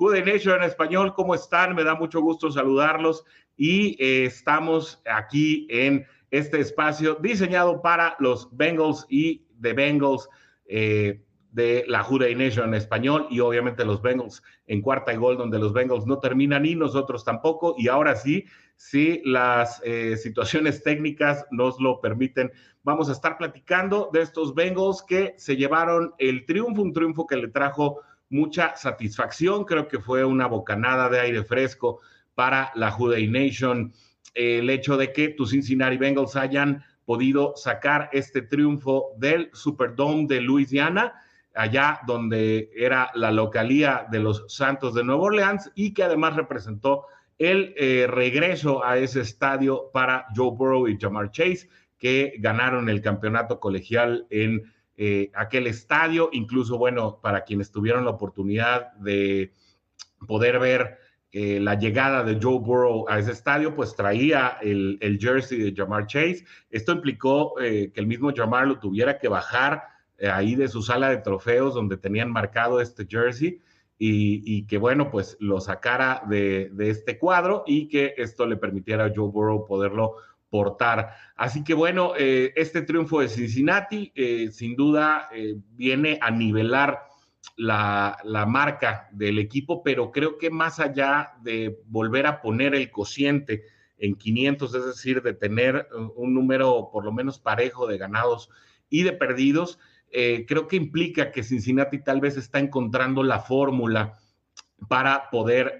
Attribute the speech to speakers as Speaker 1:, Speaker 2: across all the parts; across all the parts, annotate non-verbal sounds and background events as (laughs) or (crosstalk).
Speaker 1: Jude Nation en español, ¿cómo están? Me da mucho gusto saludarlos y eh, estamos aquí en este espacio diseñado para los Bengals y de Bengals eh, de la Jude Nation en español y obviamente los Bengals en cuarta y gol, donde los Bengals no terminan y nosotros tampoco. Y ahora sí, si las eh, situaciones técnicas nos lo permiten, vamos a estar platicando de estos Bengals que se llevaron el triunfo, un triunfo que le trajo mucha satisfacción. Creo que fue una bocanada de aire fresco para la Juday Nation el hecho de que tus Cincinnati Bengals hayan podido sacar este triunfo del Superdome de Louisiana, allá donde era la localía de los Santos de Nueva Orleans y que además representó el eh, regreso a ese estadio para Joe Burrow y Jamar Chase, que ganaron el campeonato colegial en eh, aquel estadio, incluso, bueno, para quienes tuvieron la oportunidad de poder ver eh, la llegada de Joe Burrow a ese estadio, pues traía el, jersey de Jamar Chase. Esto implicó eh, que el mismo Jamar lo tuviera que bajar ahí de su sala de trofeos donde tenían marcado este jersey. Y, que bueno, pues lo sacara de, de, este cuadro y que esto le permitiera a Joe Burrow poderlo portar. Así que bueno, eh, este triunfo de Cincinnati eh, sin duda eh, viene a nivelar la, marca del equipo, pero creo que más allá de volver a poner el cociente en 500, es decir, de tener un número por lo menos parejo de ganados y de perdidos, creo que implica que Cincinnati tal vez está encontrando la fórmula para poder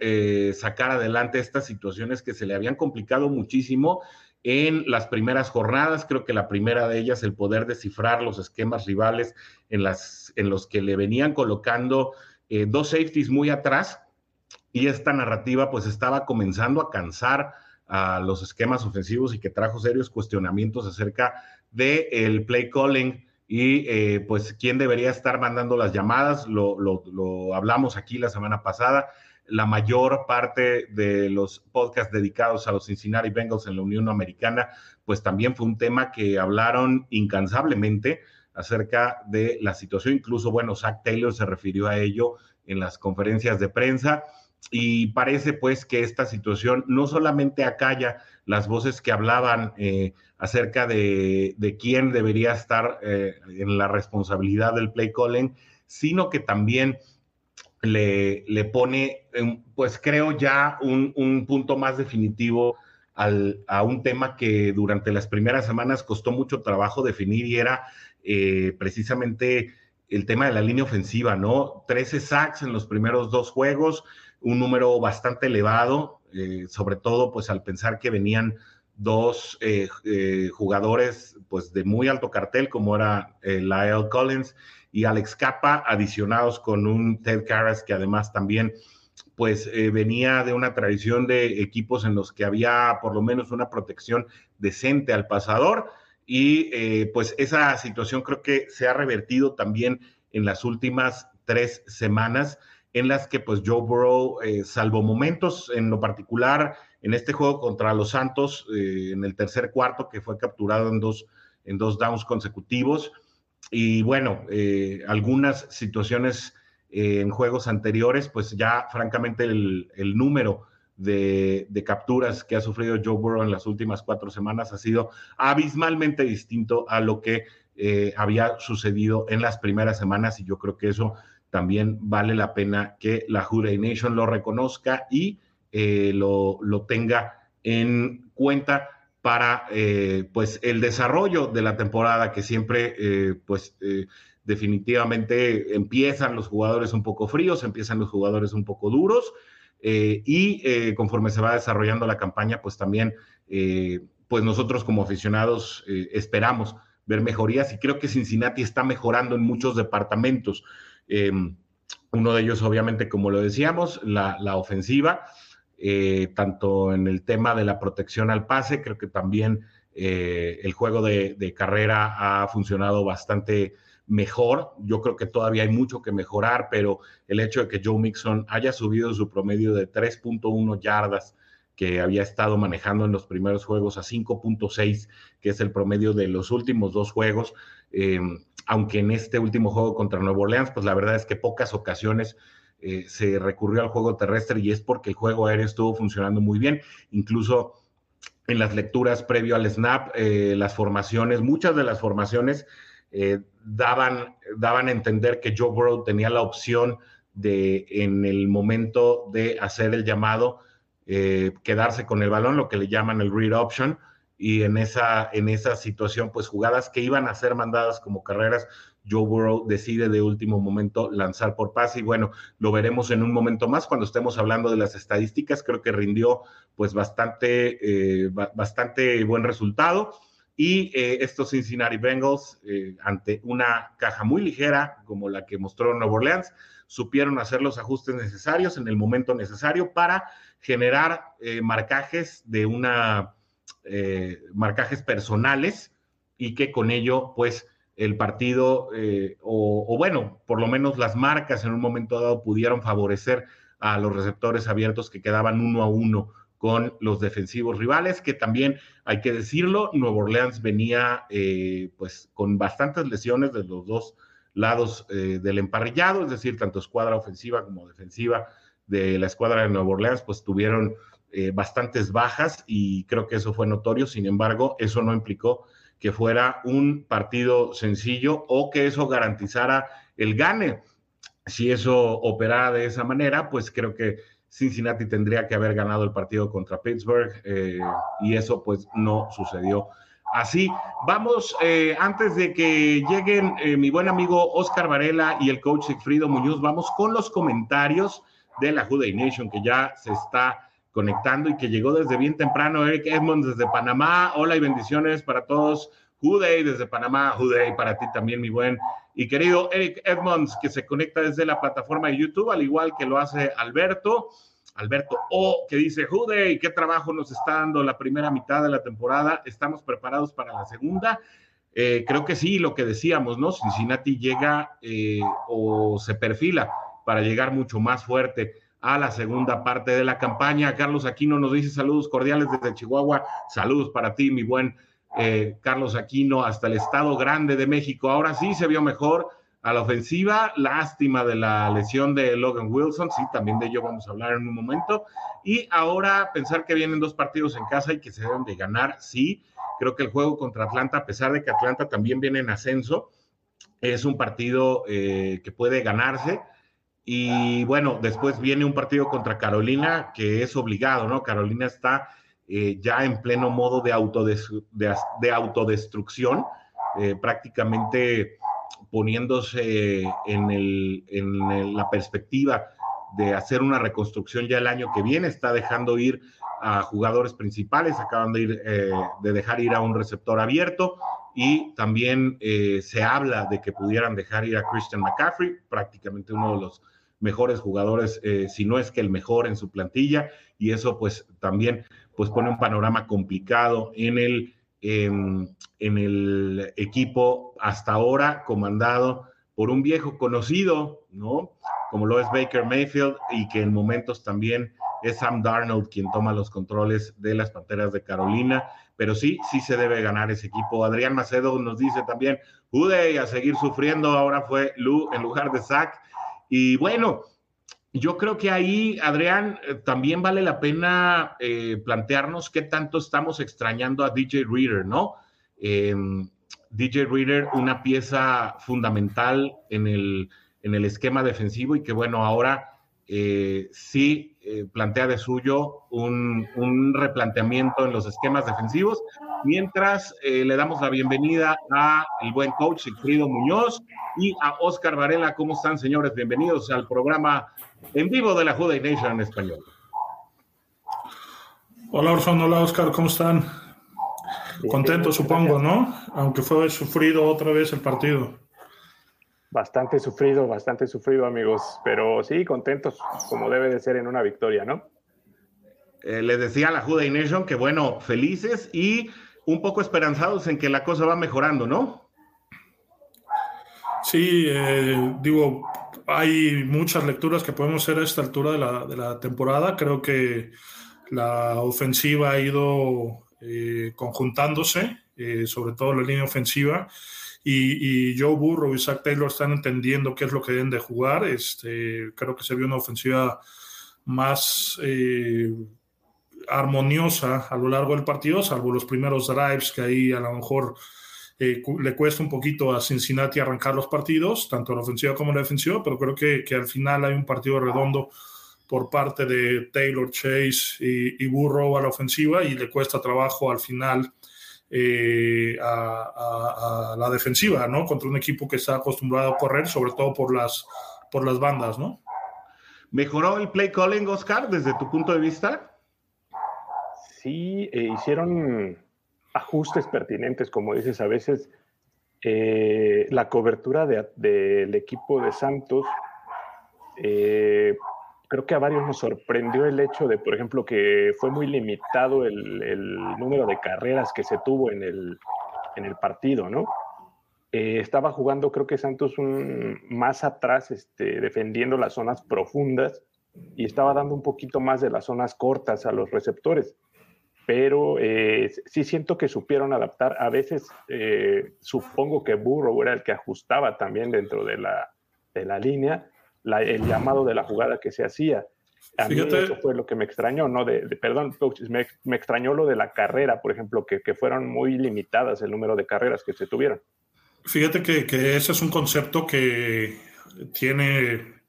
Speaker 1: sacar adelante estas situaciones que se le habían complicado muchísimo en las primeras jornadas. Creo que la primera de ellas, el poder descifrar los esquemas rivales en, las, en los que le venían colocando eh, dos safeties muy atrás y esta narrativa pues estaba comenzando a cansar a los esquemas ofensivos y que trajo serios cuestionamientos acerca del el play calling y eh, pues quién debería estar mandando las llamadas. Lo, lo hablamos aquí la semana pasada la mayor parte de los podcasts dedicados a los Cincinnati Bengals en la Unión Americana, pues también fue un tema que hablaron incansablemente acerca de la situación. Incluso, bueno, Zach Taylor se refirió a ello en las conferencias de prensa y parece pues que esta situación no solamente acalla las voces que hablaban eh, acerca de, quién debería estar eh, en la responsabilidad del play calling, sino que también le, le pone, pues creo ya un, punto más definitivo a un tema que durante las primeras semanas costó mucho trabajo definir y era eh, precisamente el tema de la línea ofensiva, ¿no? 13 sacks en los primeros dos juegos, un número bastante elevado, eh, sobre todo pues al pensar que venían dos eh, jugadores pues de muy alto cartel como era Lyle Collins y Alex Capa, adicionados con un Ted Karras que además también pues eh, venía de una tradición de equipos en los que había por lo menos una protección decente al pasador y eh, pues esa situación creo que se ha revertido también en las últimas tres semanas en las que pues Joe Burrow, eh, salvo momentos en lo particular en este juego contra los Santos en el tercer cuarto que fue capturado en dos, en dos downs consecutivos, y bueno, eh, algunas situaciones eh, en juegos anteriores, pues ya francamente el, número de, capturas que ha sufrido Joe Burrow en las últimas cuatro semanas ha sido abismalmente distinto a lo que eh, había sucedido en las primeras semanas y yo creo que eso también vale la pena que la Juday Nation lo reconozca y lo, lo tenga en cuenta para eh, pues el desarrollo de la temporada que siempre eh, pues eh, definitivamente empiezan los jugadores un poco fríos, empiezan los jugadores un poco duros y conforme se va desarrollando la campaña pues también pues nosotros como aficionados esperamos ver mejorías y creo que Cincinnati está mejorando en muchos departamentos. Em, Uno de ellos, obviamente, como lo decíamos, la, ofensiva, eh, tanto en el tema de la protección al pase, creo que también eh, el juego de, carrera ha funcionado bastante mejor. Yo creo que todavía hay mucho que mejorar, pero el hecho de que Joe Mixon haya subido su promedio de 3.1 yardas que había estado manejando en los primeros juegos a 5.6, que es el promedio de los últimos dos juegos, eh, aunque en este último juego contra Nuevo Orleans, pues la verdad es que pocas ocasiones eh, se recurrió al juego terrestre y es porque el juego aéreo estuvo funcionando muy bien, incluso en las lecturas previo al snap, eh, las formaciones, muchas de las formaciones daban, daban a entender que Joe Burrow tenía la opción de, en el momento de hacer el llamado, eh, quedarse con el balón, lo que le llaman el read option, y en esa, en esa situación, pues jugadas que iban a ser mandadas como carreras, Joe Burrow decide de último momento lanzar por pase y bueno, lo veremos en un momento más cuando estemos hablando de las estadísticas, creo que rindió pues bastante, eh, bastante buen resultado. Y eh, estos Cincinnati Bengals, eh, ante una caja muy ligera como la que mostró Nueva Orleans, supieron hacer los ajustes necesarios en el momento necesario para generar marcajes de una marcajes personales y que con ello, pues, el partido, o, o, bueno, por lo menos las marcas en un momento dado pudieron favorecer a los receptores abiertos que quedaban uno a uno con los defensivos rivales, que también hay que decirlo, Nuevo Orleans venía eh, pues con bastantes lesiones de los dos lados eh, del emparrillado, es decir, tanto escuadra ofensiva como defensiva de la escuadra de Nuevo Orleans, pues tuvieron eh, bastantes bajas y creo que eso fue notorio, sin embargo, eso no implicó que fuera un partido sencillo o que eso garantizara el gane. Si eso operara de esa manera, pues creo que Cincinnati tendría que haber ganado el partido contra Pittsburgh eh, y eso pues no sucedió. Así, vamos, eh, antes de que lleguen eh, mi buen amigo Oscar Varela y el coach Sigfrido Muñoz, vamos con los comentarios de la Juday Nation que ya se está conectando y que llegó desde bien temprano. Eric Edmonds desde Panamá. Hola y bendiciones para todos. Juday desde Panamá. Juday para ti también, mi buen y querido Eric Edmonds, que se conecta desde la plataforma de YouTube, al igual que lo hace Alberto. Alberto O, que dice, Jude, ¿qué trabajo nos está dando la primera mitad de la temporada? ¿Estamos preparados para la segunda? Eh, creo que sí, lo que decíamos, ¿no? Cincinnati llega eh, o se perfila para llegar mucho más fuerte a la segunda parte de la campaña. Carlos Aquino nos dice saludos cordiales desde Chihuahua. Saludos para ti, mi buen eh, Carlos Aquino hasta el Estado Grande de México. Ahora sí se vio mejor a la ofensiva. Lástima de la lesión de Logan Wilson, sí, también de ello vamos a hablar en un momento. Y ahora pensar que vienen dos partidos en casa y que se deben de ganar, sí. Creo que el juego contra Atlanta, a pesar de que Atlanta también viene en ascenso, es un partido eh, que puede ganarse. Y bueno, después viene un partido contra Carolina que es obligado, ¿no? Carolina está eh, ya en pleno modo de, de, autodestrucción, eh, prácticamente poniéndose en, el, en, la perspectiva de hacer una reconstrucción ya el año que viene, está dejando ir a jugadores principales, acaban de, ir, eh, de dejar ir a un receptor abierto y también se habla de que pudieran dejar ir a Christian McCaffrey, prácticamente uno de los mejores jugadores, si no es que el mejor en su plantilla, y eso pues también pues pone un panorama complicado en el, en el equipo hasta ahora comandado por un viejo conocido, ¿no? Como lo es Baker Mayfield y que en momentos también es Sam Darnold quien toma los controles de las Panteras de Carolina, pero sí, sí se debe ganar ese equipo. Adrián Macedo nos dice también, Jude a seguir sufriendo, ahora fue Lu en lugar de Zach. Y bueno, yo creo que ahí, Adrián, eh, también vale la pena eh, plantearnos qué tanto estamos extrañando a DJ Reader, ¿no? Em, DJ Reader, una pieza fundamental en el, en el esquema defensivo y que bueno, ahora eh, sí plantea de suyo un, un, replanteamiento en los esquemas defensivos, mientras le damos la bienvenida a el buen coach Sigfrido Muñoz y a Oscar Varela. ¿Cómo están, señores? Bienvenidos al programa en vivo de la Juday Nation en español.
Speaker 2: Hola Orson, hola Oscar, ¿cómo están? Contento, supongo, ¿no? Aunque fue sufrido otra vez el partido.
Speaker 3: Bastante sufrido, bastante sufrido, amigos, pero sí, contentos, como debe de ser en una victoria, ¿no?
Speaker 1: Eh, les decía a la Juday Nation que, bueno, felices y un poco esperanzados en que la cosa va mejorando, ¿no?
Speaker 2: Sí, eh, digo, hay muchas lecturas que podemos hacer a esta altura de la, de la temporada. Creo que la ofensiva ha ido eh, conjuntándose, eh, sobre todo la línea ofensiva, y, Joe Burrow y Zach Taylor están entendiendo qué es lo que deben de jugar. Este, creo que se vio una ofensiva más eh, armoniosa a lo largo del partido, salvo los primeros drives que ahí a lo mejor eh, le cuesta un poquito a Cincinnati arrancar los partidos, tanto la ofensiva como la defensiva, pero creo que, que al final hay un partido redondo por parte de Taylor, Chase y, y, Burrow a la ofensiva y le cuesta trabajo al final eh, a, a, a, la defensiva, ¿no? Contra un equipo que está acostumbrado a correr, sobre todo por las, por las bandas, ¿no?
Speaker 1: ¿Mejoró el play calling, Oscar, desde tu punto de vista?
Speaker 3: Sí, eh, hicieron ajustes pertinentes, como dices, a veces eh, la cobertura del de, equipo de Santos, eh, creo que a varios nos sorprendió el hecho de, por ejemplo, que fue muy limitado el, número de carreras que se tuvo en el, en el partido, ¿no? Eh, estaba jugando, creo que Santos un, más atrás, este, defendiendo las zonas profundas y estaba dando un poquito más de las zonas cortas a los receptores pero eh, sí siento que supieron adaptar. A veces eh, supongo que Burrow era el que ajustaba también dentro de la, de la línea la, el llamado de la jugada que se hacía. A Fíjate. mí eso fue lo que me extrañó, ¿no? De, de perdón, me, me, extrañó lo de la carrera, por ejemplo, que, que, fueron muy limitadas el número de carreras que se tuvieron.
Speaker 2: Fíjate que, que ese es un concepto que tiene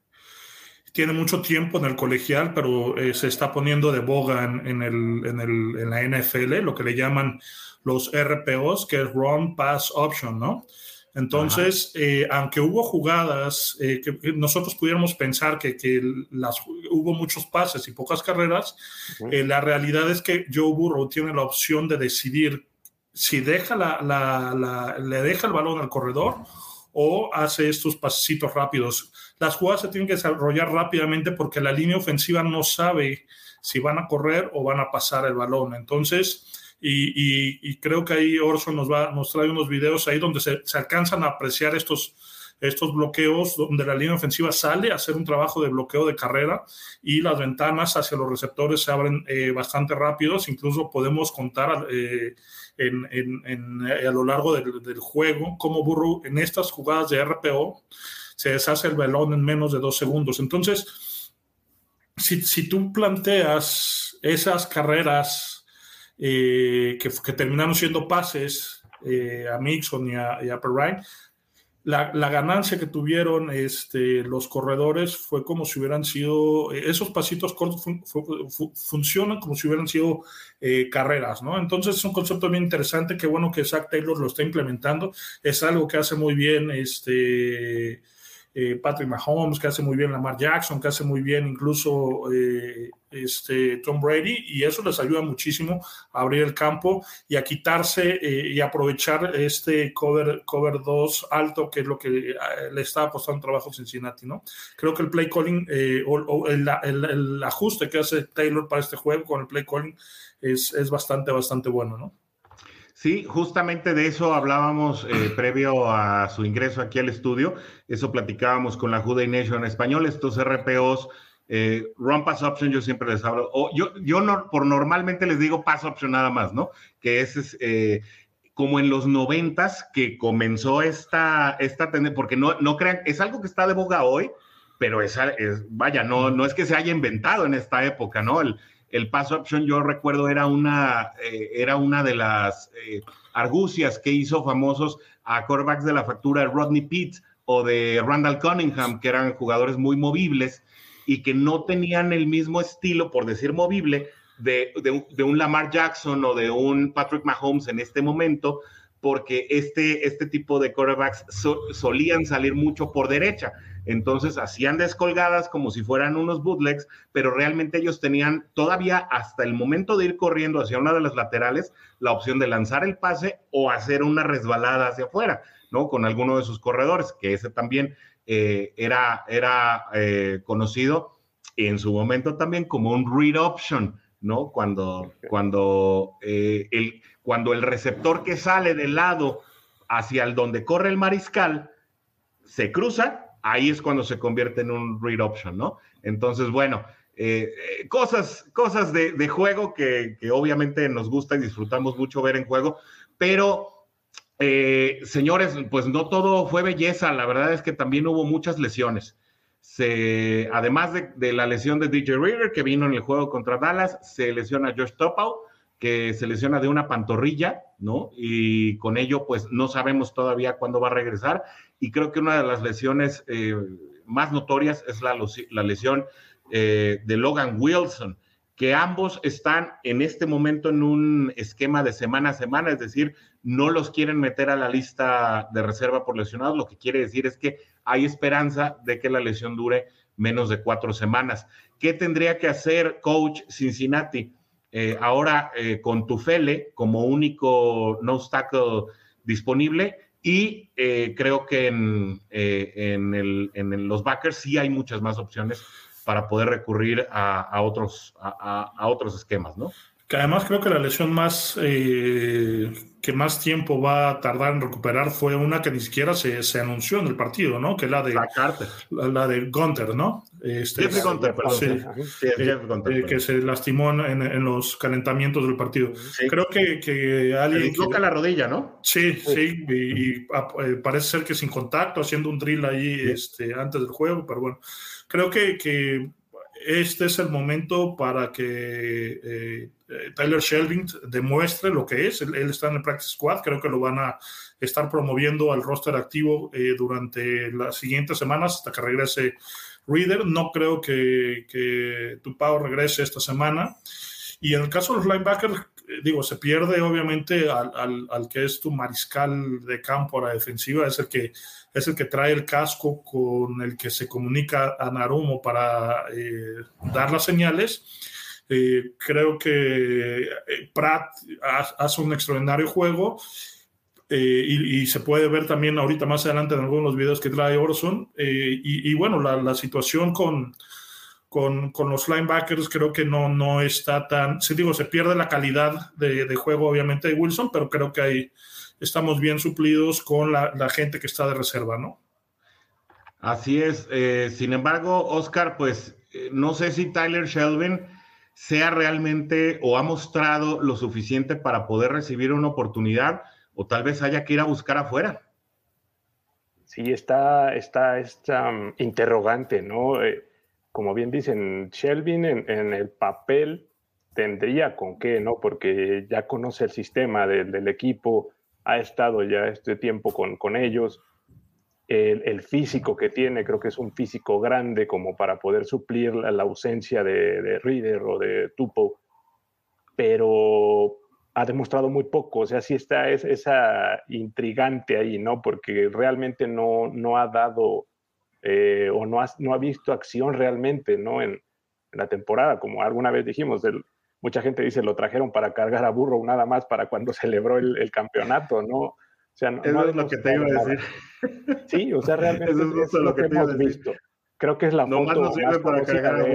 Speaker 2: tiene mucho tiempo en el colegial, pero eh, se está poniendo de boga en, en, el, en, el, en, la NFL, lo que le llaman los RPOs, que es Run Pass Option, ¿no? Entonces, eh, aunque hubo jugadas eh, que nosotros pudiéramos pensar que, que las, hubo muchos pases y pocas carreras, uh -huh. la realidad es que Joe Burrow tiene la opción de decidir si deja la, la, la, le deja el balón al corredor o hace estos pasecitos rápidos. Las jugadas se tienen que desarrollar rápidamente porque la línea ofensiva no sabe si van a correr o van a pasar el balón. Entonces, y, y, y creo que ahí Orson nos, va, nos trae unos videos ahí donde se, se alcanzan a apreciar estos, estos bloqueos donde la línea ofensiva sale a hacer un trabajo de bloqueo de carrera y las ventanas hacia los receptores se abren eh, bastante rápidos. Incluso podemos contar eh, en, en, en, a lo largo del, del, juego cómo Burrow en estas jugadas de RPO se deshace el balón en menos de dos segundos. Entonces, si, si tú planteas esas carreras eh, que, que, terminaron siendo pases eh, a Mixon y a, y a Perrine, la, la, ganancia que tuvieron este, los corredores fue como si hubieran sido, esos pasitos cortos fun, fun, funcionan como si hubieran sido eh, carreras, ¿no? Entonces es un concepto bien interesante, qué bueno que Zach Taylor lo está implementando, es algo que hace muy bien este, eh, Patrick Mahomes, que hace muy bien Lamar Jackson, que hace muy bien incluso eh, este, Tom Brady, y eso les ayuda muchísimo a abrir el campo y a quitarse eh, y aprovechar este cover, cover 2 alto, que es lo que eh, le está costando trabajo Cincinnati, ¿no? Creo que el play calling o, el, el, ajuste que hace Taylor para este juego con el play calling es, es bastante, bastante bueno, ¿no?
Speaker 1: Sí, justamente de eso hablábamos eh, (clears throat) previo a su ingreso aquí al estudio. Eso platicábamos con la Juday Nation en español. Estos RPOs, eh, Run Pass Option, yo siempre les hablo. O yo, yo no, por normalmente les digo Pass Option nada más, ¿no? Que es eh, como en los noventas que comenzó esta, esta tendencia, porque no, no crean, es algo que está de boga hoy, pero es, vaya, no, no es que se haya inventado en esta época, ¿no? El, el pass option yo recuerdo era una, eh, era una de las eh, argucias que hizo famosos a quarterbacks de la factura Rodney Pitts o de Randall Cunningham, que eran jugadores muy movibles y que no tenían el mismo estilo, por decir movible, de, de, un Lamar Jackson o de un Patrick Mahomes en este momento, porque este, este tipo de quarterbacks so, solían salir mucho por derecha. Entonces hacían descolgadas como si fueran unos bootlegs, pero realmente ellos tenían todavía hasta el momento de ir corriendo hacia una de las laterales la opción de lanzar el pase o hacer una resbalada hacia afuera, ¿no? Con alguno de sus corredores, que ese también eh, era, era eh, conocido en su momento también como un read option, ¿no? Cuando, cuando, eh, el, cuando el receptor que sale del lado hacia el donde corre el mariscal se cruza, ahí es cuando se convierte en un read option, ¿no? Entonces, bueno, cosas, cosas de, juego que, que, obviamente nos gusta y disfrutamos mucho ver en juego, pero eh, señores, pues no todo fue belleza, la verdad es que también hubo muchas lesiones. Se, además de, la lesión de DJ Reader, que vino en el juego contra Dallas, se lesiona Josh Topau, que se lesiona de una pantorrilla, ¿no? Y con ello, pues no sabemos todavía cuándo va a regresar. Y creo que una de las lesiones eh, más notorias es la, la lesión eh, de Logan Wilson, que ambos están en este momento en un esquema de semana a semana, es decir, no los quieren meter a la lista de reserva por lesionados, lo que quiere decir es que hay esperanza de que la lesión dure menos de cuatro semanas. ¿Qué tendría que hacer coach Cincinnati? Eh, ahora eh, con Tufele como único no obstáculo disponible y eh, creo que en, en, los backers sí hay muchas más opciones para poder recurrir a, otros, a, otros esquemas, ¿no?
Speaker 2: Que además creo que la lesión más eh, que más tiempo va a tardar en recuperar fue una que ni siquiera se, se anunció en el partido, ¿no? Que la de
Speaker 1: la,
Speaker 2: la, de Gunter, ¿no?
Speaker 1: Este, Gunter, perdón. Sí,
Speaker 2: eh, que se lastimó en, en, los calentamientos del partido. Creo que, que alguien.
Speaker 1: toca la rodilla, ¿no?
Speaker 2: Sí, sí, y, ah, eh, parece ser que sin contacto, haciendo un drill ahí este, antes del juego, pero bueno, creo que, que este es el momento para que eh, Tyler Shelving demuestre lo que es. Él, está en el Practice Squad, creo que lo van a estar promoviendo al roster activo eh, durante las siguientes semanas hasta que regrese Reader. No creo que, que Tupao regrese esta semana. Y en el caso de los linebackers, eh, digo, se pierde obviamente al, al, que es tu mariscal de campo a la defensiva, es el que es el que trae el casco con el que se comunica a Narumo para eh, dar las señales eh, creo que eh, Pratt hace un extraordinario juego y, se puede ver también ahorita más adelante en algunos videos que trae Orson. Y, bueno, la, situación con, con, con, los linebackers creo que no, no está tan, si digo, se pierde la calidad de, de, juego obviamente de Wilson, pero creo que ahí estamos bien suplidos con la, la gente que está de reserva, ¿no?
Speaker 1: Así es. sin embargo, Oscar, pues no sé si Tyler Shelvin sea realmente o ha mostrado lo suficiente para poder recibir una oportunidad o tal vez haya que ir a buscar afuera.
Speaker 3: Sí, está, está esta um, interrogante, ¿no? Eh, como bien dicen, Shelvin en, el papel tendría con qué, ¿no? Porque ya conoce el sistema del, equipo, ha estado ya este tiempo con, con ellos el, físico que tiene, creo que es un físico grande como para poder suplir la, ausencia de, de, Reader o de Tupo, pero ha demostrado muy poco, o sea, sí está es, esa intrigante ahí, ¿no? Porque realmente no, no ha dado eh, o no ha, no ha visto acción realmente, ¿no? En, la temporada, como alguna vez dijimos, mucha gente dice lo trajeron para cargar a burro nada más para cuando (laughs) celebró el, el campeonato, ¿no?
Speaker 1: O sea, no, Eso es lo que te iba a decir.
Speaker 3: Sí, o sea, (laughs) realmente
Speaker 1: es, lo, que, hemos
Speaker 3: visto. Creo que es la
Speaker 1: no
Speaker 3: foto
Speaker 1: más sirve para cargar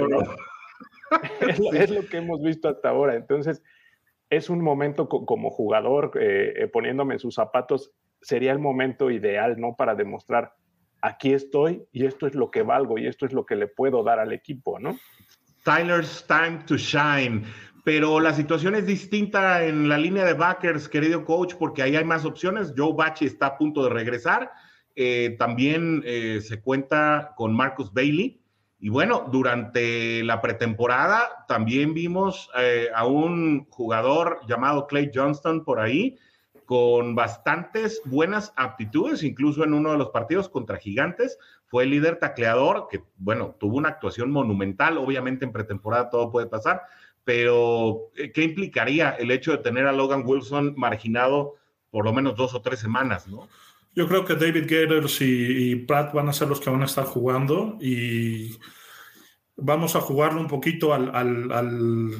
Speaker 1: (laughs)
Speaker 3: es, lo que hemos visto hasta ahora. Entonces, es un momento como jugador, eh, eh, poniéndome en sus zapatos, sería el momento ideal, ¿no? Para demostrar, aquí estoy y esto es lo que valgo y esto es lo que le puedo dar al equipo, ¿no?
Speaker 1: Tyler's time to shine pero la situación es distinta en la línea de backers, querido coach, porque ahí hay más opciones. Joe Bachi está a punto de regresar. Eh, también eh, se cuenta con Marcus Bailey. Y bueno, durante la pretemporada también vimos eh, a un jugador llamado Clay Johnston por ahí, con bastantes buenas aptitudes, incluso en uno de los partidos contra Gigantes, fue el líder tacleador, que bueno, tuvo una actuación monumental, obviamente en pretemporada todo puede pasar, pero eh, ¿qué implicaría el hecho de tener a Logan Wilson marginado por lo menos dos o tres semanas, no?
Speaker 2: Yo creo que David Gators y, Pratt van a ser los que van a estar jugando y vamos a jugarlo un poquito al, al,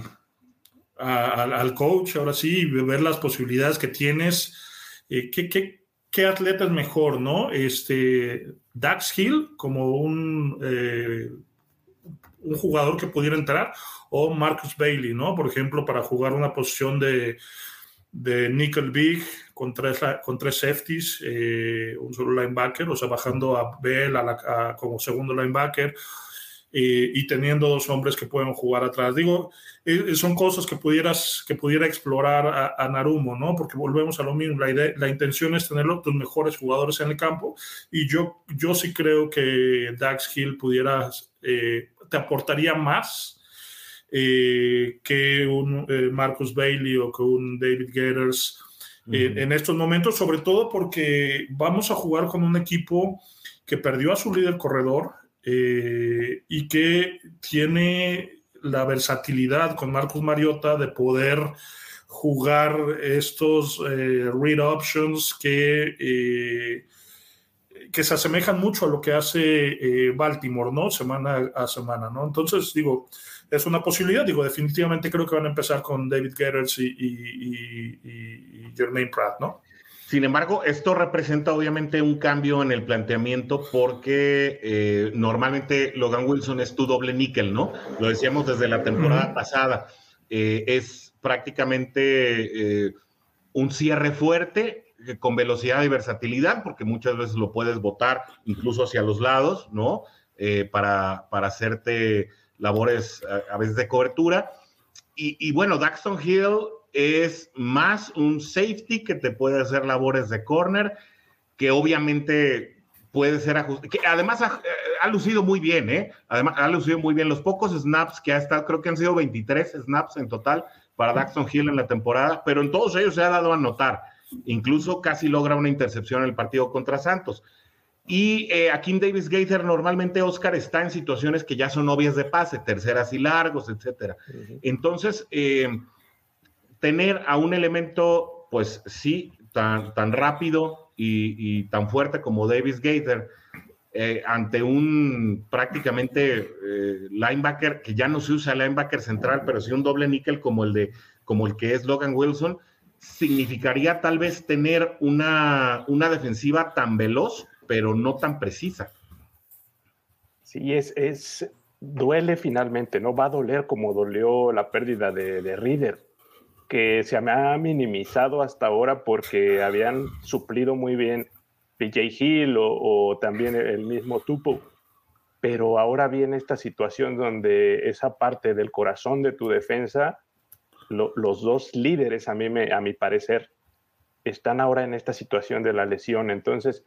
Speaker 2: al, coach, ahora sí, ver las posibilidades que tienes. Eh, ¿qué, qué, qué, atleta es mejor, no? Este, Dax Hill como un, eh, un jugador que pudiera entrar o Marcus Bailey, ¿no? Por ejemplo, para jugar una posición de, de nickel big con tres, con tres safeties, eh, un solo linebacker, o sea, bajando a Bell a como segundo linebacker eh, y teniendo dos hombres que pueden jugar atrás. Digo, eh, son cosas que pudieras que pudiera explorar a, Narumo, ¿no? Porque volvemos a lo mismo, la, idea, la intención es tener los mejores jugadores en el campo y yo, yo sí creo que Dax Hill pudiera, te aportaría más eh, que un eh, Marcus Bailey o que un David Gators eh, en estos momentos, sobre todo porque vamos a jugar con un equipo que perdió a su líder corredor y que tiene la versatilidad con Marcus Mariota de poder jugar estos read options que que se asemejan mucho a lo que hace Baltimore, ¿no? Semana a semana, ¿no? Entonces, digo, es una posibilidad. Digo, definitivamente creo que van a empezar con David Getters y, y, Jermaine Pratt, ¿no?
Speaker 1: Sin embargo, esto representa obviamente un cambio en el planteamiento porque eh, normalmente Logan Wilson es tu doble níquel, ¿no? Lo decíamos desde la temporada pasada. Eh, es prácticamente eh, un cierre fuerte con velocidad y versatilidad, porque muchas veces lo puedes botar incluso hacia los lados, ¿no? para, para hacerte labores a, veces de cobertura. Y, bueno, Daxton Hill es más un safety que te puede hacer labores de corner, que obviamente puede ser ajustado, que además ha, lucido muy bien, ¿eh? Además, ha lucido muy bien los pocos snaps que ha estado, creo que han sido 23 snaps en total para Daxton Hill en la temporada, pero en todos ellos se ha dado a notar. Incluso casi logra una intercepción en el partido contra Santos. Y eh, aquí en Davis Gaither normalmente Oscar está en situaciones que ya son obvias de pase, terceras y largos, etcétera. Entonces, eh, tener a un elemento, pues sí, tan, tan rápido y, tan fuerte como Davis Gaither, eh, ante un prácticamente linebacker que ya no se usa linebacker central, pero sí un doble níquel como el de como el que es Logan Wilson, significaría tal vez tener una, una defensiva tan veloz pero no tan precisa.
Speaker 3: Sí, es, es, duele finalmente, no va a doler como dolió la pérdida de, de Reader, que se me ha minimizado hasta ahora porque habían suplido muy bien PJ Hill o, también el mismo Tupo. Pero ahora viene esta situación donde esa parte del corazón de tu defensa, los dos líderes, a, mí me, a mi parecer, están ahora en esta situación de la lesión. Entonces,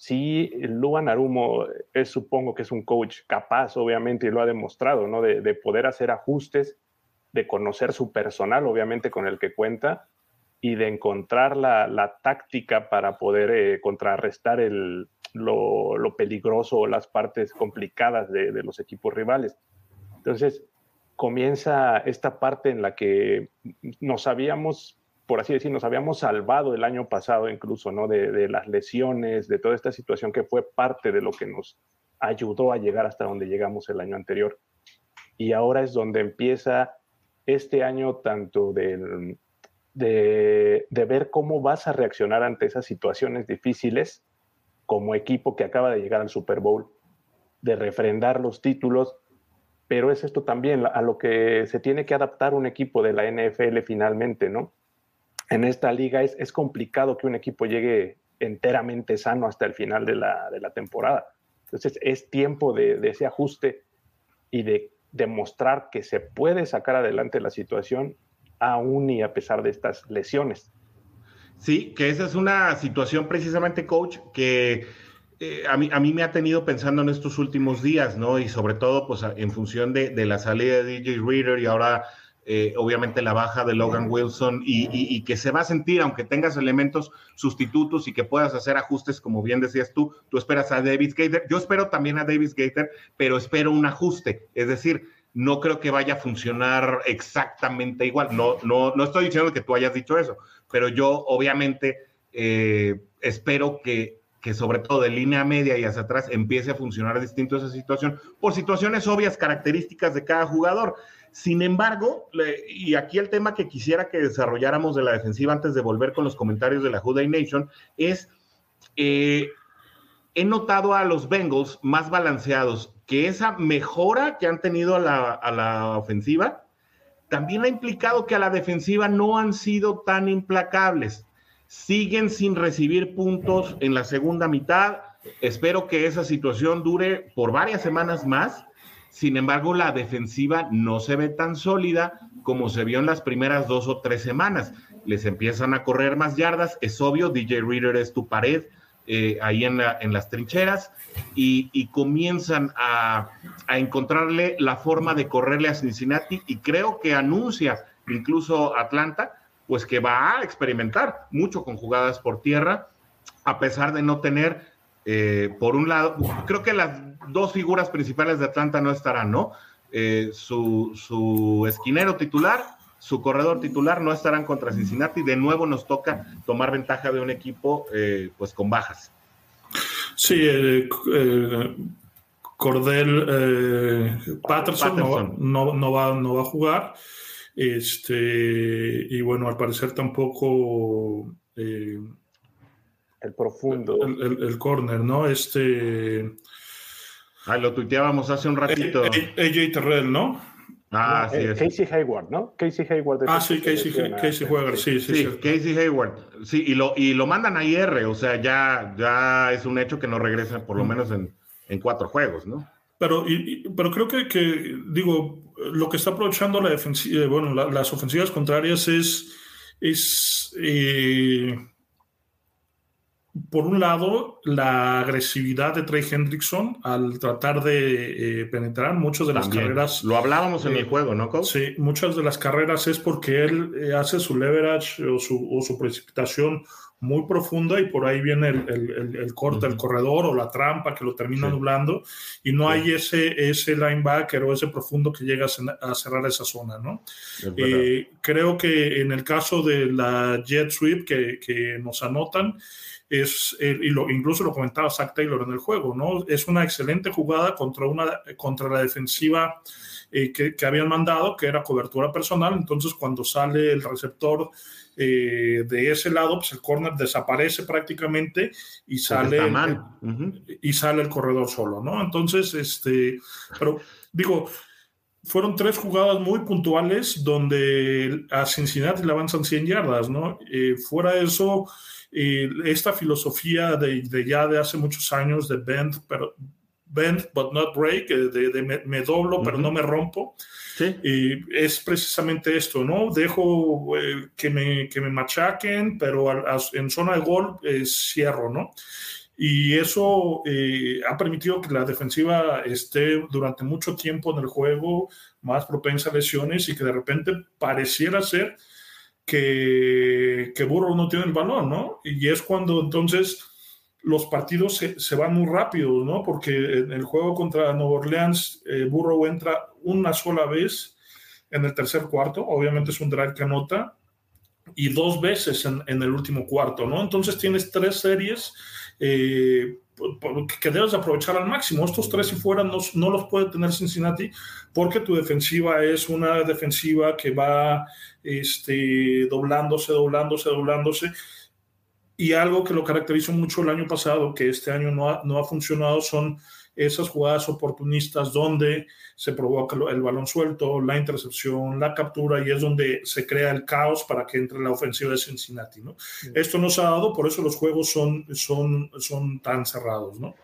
Speaker 3: sí, Luan Arumo es, supongo que es un coach capaz, obviamente, y lo ha demostrado, ¿no? De, poder hacer ajustes, de conocer su personal, obviamente, con el que cuenta, y de encontrar la, táctica para poder eh, contrarrestar el, lo, peligroso o las partes complicadas de, de los equipos rivales. Entonces, comienza esta parte en la que nos habíamos por así decir, nos habíamos salvado el año pasado incluso, ¿no? De, las lesiones, de toda esta situación que fue parte de lo que nos ayudó a llegar hasta donde llegamos el año anterior. Y ahora es donde empieza este año tanto de, de ver cómo vas a reaccionar ante esas situaciones difíciles como equipo que acaba de llegar al Super Bowl, de refrendar los títulos, pero es esto también a lo que se tiene que adaptar un equipo de la NFL finalmente, ¿no? En esta liga es, es complicado que un equipo llegue enteramente sano hasta el final de la, de la temporada. Entonces es tiempo de, de, ese ajuste y de demostrar que se puede sacar adelante la situación aún y a pesar de estas lesiones.
Speaker 1: Sí, que esa es una situación precisamente, coach, que eh, a, mí, a mí me ha tenido pensando en estos últimos días, ¿no? Y sobre todo, pues en función de, de la salida de DJ Reader y ahora eh, obviamente la baja de Logan Wilson y, que se va a sentir, aunque tengas elementos sustitutos y que puedas hacer ajustes, como bien decías tú, tú esperas a David Gator, yo espero también a David Gator, pero espero un ajuste, es decir, no creo que vaya a funcionar exactamente igual, no, no, no estoy diciendo que tú hayas dicho eso, pero yo obviamente eh, espero que que sobre todo de línea media y hacia atrás empiece a funcionar distinto esa situación por situaciones obvias, características de cada jugador. Sin embargo, y aquí el tema que quisiera que desarrolláramos de la defensiva antes de volver con los comentarios de la Juday Nation es, eh, he notado a los Bengals más balanceados, que esa mejora que han tenido a la, a la ofensiva también ha implicado que a la defensiva no han sido tan implacables. Siguen sin recibir puntos en la segunda mitad. Espero que esa situación dure por varias semanas más sin embargo, la defensiva no se ve tan sólida como se vio en las primeras dos o tres semanas. Les empiezan a correr más yardas, es obvio, DJ Reader es tu pared eh, ahí en, las trincheras y, comienzan a, encontrarle la forma de correrle a Cincinnati y creo que anuncia incluso Atlanta, pues que va a experimentar mucho con jugadas por tierra, a pesar de no tener, eh, por un lado, creo que las dos figuras principales de Atlanta no estarán, ¿no? Eh, su, esquinero titular, su corredor titular no estarán contra Cincinnati. De nuevo nos toca tomar ventaja de un equipo eh, pues con bajas.
Speaker 2: Sí, eh, Cordell Patterson, No, va, no va a jugar. Este, y bueno, al parecer tampoco
Speaker 3: el profundo.
Speaker 2: El, el, corner, ¿no? Este
Speaker 1: Ah, lo tuiteábamos hace un ratito.
Speaker 2: AJ Terrell, ¿no?
Speaker 3: Ah, sí. Eh, Casey Hayward, ¿no? Casey Hayward.
Speaker 2: Ah, sí, Casey, Casey Hayward, sí, sí.
Speaker 1: Sí, Casey Hayward. Sí, y lo, y lo mandan a IR, o sea, ya, ya es un hecho que no regresa por lo menos en, en cuatro juegos, ¿no?
Speaker 2: Pero, y, pero creo que, que, digo, lo que está aprovechando la defensiva, bueno, las ofensivas contrarias es, es eh, por un lado, la agresividad de Trey Hendrickson al tratar de eh, penetrar muchas de las carreras.
Speaker 1: Lo hablábamos en el eh, juego, ¿no, Coach?
Speaker 2: Sí, muchas de las carreras es porque él eh, hace su leverage o su, precipitación muy profunda y por ahí viene el, corte, el corredor o la trampa que lo termina nublando y no hay ese, ese linebacker o ese profundo que llega a cerrar esa zona, ¿no? creo que en el caso de la jet sweep que, que nos anotan, es, eh, y lo, incluso lo comentaba Zach Taylor en el juego, ¿no? Es una excelente jugada contra, una, contra la defensiva eh, que, que, habían mandado, que era cobertura personal. Entonces, cuando sale el receptor eh, de ese lado, pues el corner desaparece prácticamente y sale, y sale el corredor solo, ¿no? Entonces, este, pero digo, fueron tres jugadas muy puntuales donde a Cincinnati le avanzan 100 yardas, ¿no? fuera de eso esta filosofía de, ya de hace muchos años de bend, pero bend but not break, de, me, doblo pero no me rompo, y es precisamente esto, ¿no? Dejo eh, que, me, que me machaquen, pero en zona de gol eh, cierro, ¿no? Y eso eh, ha permitido que la defensiva esté durante mucho tiempo en el juego más propensa a lesiones y que de repente pareciera ser que, que Burrow no tiene el balón, ¿no? Y es cuando entonces los partidos se, van muy rápido, ¿no? Porque en el juego contra Nueva Orleans, eh, Burrow entra una sola vez en el tercer cuarto, obviamente es un drive que anota, y dos veces en, en el último cuarto, ¿no? Entonces tienes tres series eh, que debes aprovechar al máximo. Estos tres si fueran no, no, los puede tener Cincinnati porque tu defensiva es una defensiva que va este, doblándose, doblándose, doblándose. Y algo que lo caracterizó mucho el año pasado, que este año no ha, no ha funcionado, son esas jugadas oportunistas donde se provoca el balón suelto, la intercepción, la captura y es donde se crea el caos para que entre la ofensiva de Cincinnati. ¿no? Esto nos ha dado, por eso los juegos son, son, son tan cerrados. ¿no?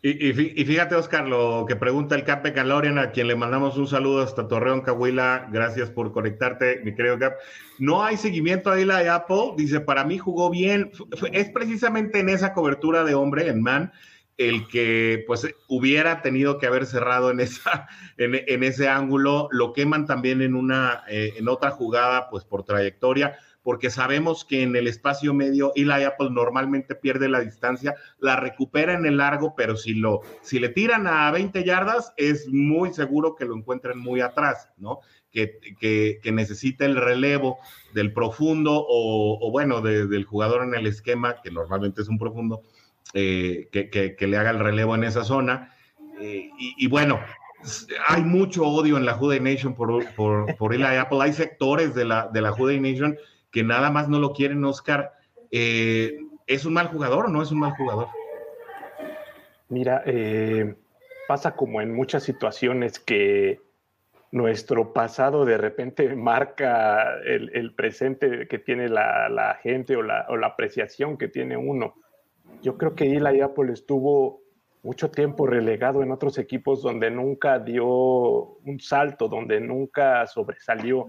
Speaker 1: Y, fíjate, Oscar, lo que pregunta el Cape Calorian, a quien le mandamos un saludo hasta Torreón, Cahuila. Gracias por conectarte, mi querido Cap. No hay seguimiento ahí la de Apple. Dice, para mí jugó bien. Es precisamente en esa cobertura de hombre, en man, el que pues hubiera tenido que haber cerrado en, esa, (laughs) en, ese ángulo. Lo queman también en, una, eh, en otra jugada, pues por trayectoria porque sabemos que en el espacio medio Eli Apple normalmente pierde la distancia, la recupera en el largo, pero si, lo, si le tiran a 20 yardas, es muy seguro que lo encuentren muy atrás, ¿no? Que, que, necesita el relevo del profundo o, bueno, del jugador en el esquema, que normalmente es un profundo, eh, que, le haga el relevo en esa zona. Eh, y, bueno, hay mucho odio en la Juday Nation por, por, por Eli Apple. Hay sectores de la, de la Juday Nation que nada más no lo quieren, Oscar. ¿Es un mal jugador o no es un mal jugador?
Speaker 3: Mira, pasa como en muchas situaciones que nuestro pasado de repente marca el, presente que tiene la, gente o la, apreciación que tiene uno. Yo creo que Eli Apple estuvo mucho tiempo relegado en otros equipos donde nunca dio un salto, donde nunca sobresalió.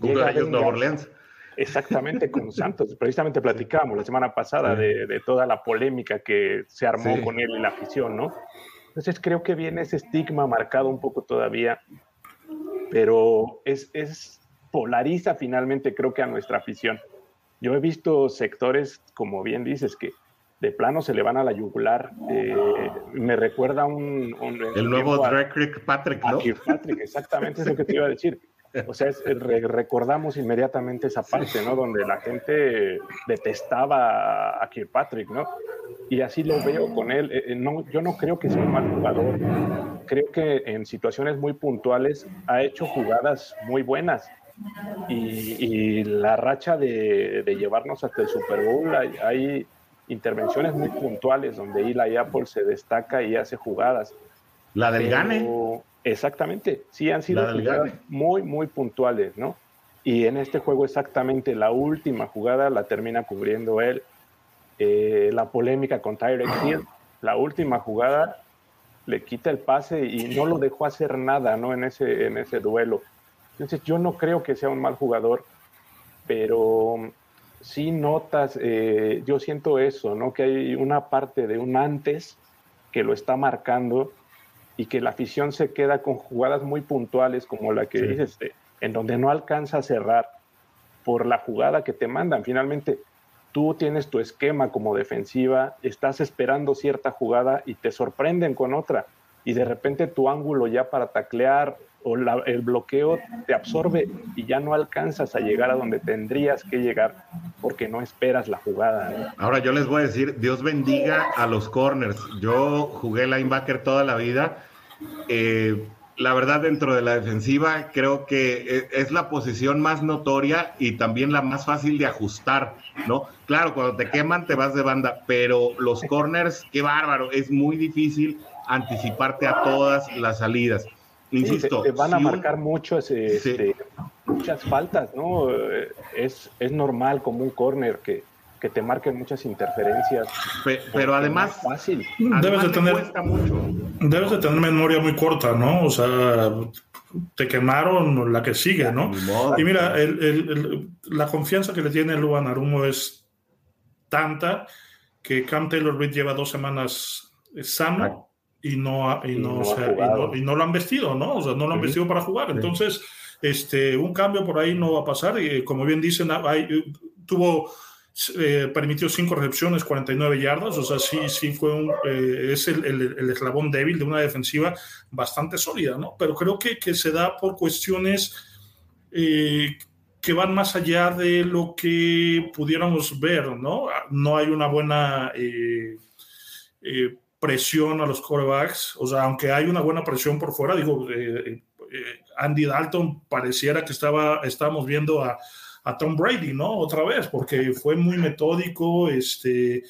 Speaker 1: Llega Nueva Orleans.
Speaker 3: Exactamente, con (laughs) Santos. Precisamente platicábamos la semana pasada de, de, toda la polémica que se armó con él y la afición, ¿no? Entonces creo que viene ese estigma marcado un poco todavía pero es, es polariza finalmente creo que a nuestra afición. Yo he visto sectores, como bien dices, que de plano se le van a la yugular. Eh, me recuerda un...
Speaker 1: el nuevo Drake Patrick, ¿no?
Speaker 3: Patrick, exactamente es lo que te iba a decir. O sea, recordamos inmediatamente esa parte, ¿no? Donde la gente detestaba a Kirkpatrick, ¿no? Y así lo veo con él. Eh, eh, no, yo no creo que sea un mal jugador. Creo que en situaciones muy puntuales ha hecho jugadas muy buenas. Y, la racha de, llevarnos hasta el Super Bowl, hay, intervenciones muy puntuales donde Eli Apple se destaca y hace jugadas.
Speaker 1: La del Gane.
Speaker 3: Exactamente, sí han sido muy, muy puntuales, ¿no? Y en este juego exactamente la última jugada la termina cubriendo él. Eh, la polémica con Tyrek (clears throat) Hill, la última jugada le quita el pase y no lo dejó hacer nada, ¿no? En ese, en ese duelo. Entonces yo no creo que sea un mal jugador, pero sí notas, eh, yo siento eso, ¿no? Que hay una parte de un antes que lo está marcando y que la afición se queda con jugadas muy puntuales como la que dices, en donde no alcanza a cerrar por la jugada que te mandan. Finalmente, tú tienes tu esquema como defensiva, estás esperando cierta jugada y te sorprenden con otra. Y de repente tu ángulo ya para taclear o el bloqueo te absorbe y ya no alcanzas a llegar a donde tendrías que llegar porque no esperas la jugada.
Speaker 1: Ahora yo les voy a decir, Dios bendiga a los corners. Yo jugué linebacker toda la vida. Eh, la verdad, dentro de la defensiva, creo que e, es la posición más notoria y también la más fácil de ajustar, ¿no? Claro, cuando te queman te vas de banda, pero los corners, qué bárbaro, es muy difícil anticiparte a todas las salidas. Insisto.
Speaker 3: van a marcar muchos, este, muchas faltas, ¿no? Es, es normal como un corner que, que te marquen muchas interferencias.
Speaker 1: pero además,
Speaker 3: fácil.
Speaker 2: debes de tener debes de tener memoria muy corta, ¿no? O sea, te quemaron la que sigue, ¿no? Y mira, la confianza que le tiene Luan Arumo es tanta que Cam Taylor Reed lleva dos semanas sano y no, y no, y no, lo han vestido, ¿no? O sea, no lo han vestido para jugar. Entonces, este, un cambio por ahí no va a pasar. Y como bien dicen, hay, tuvo, eh, permitió cinco recepciones, 49 yardas. O sea, sí, sí fue un, eh, es el, el, eslabón débil de una defensiva bastante sólida, ¿no? Pero creo que, que se da por cuestiones eh, que van más allá de lo que pudiéramos ver, ¿no? No hay una buena presión a los quarterbacks, o sea, aunque hay una buena presión por fuera, digo, eh, eh, Andy Dalton pareciera que estaba, estábamos viendo a, Tom Brady, ¿no? Otra vez, porque fue muy metódico, este,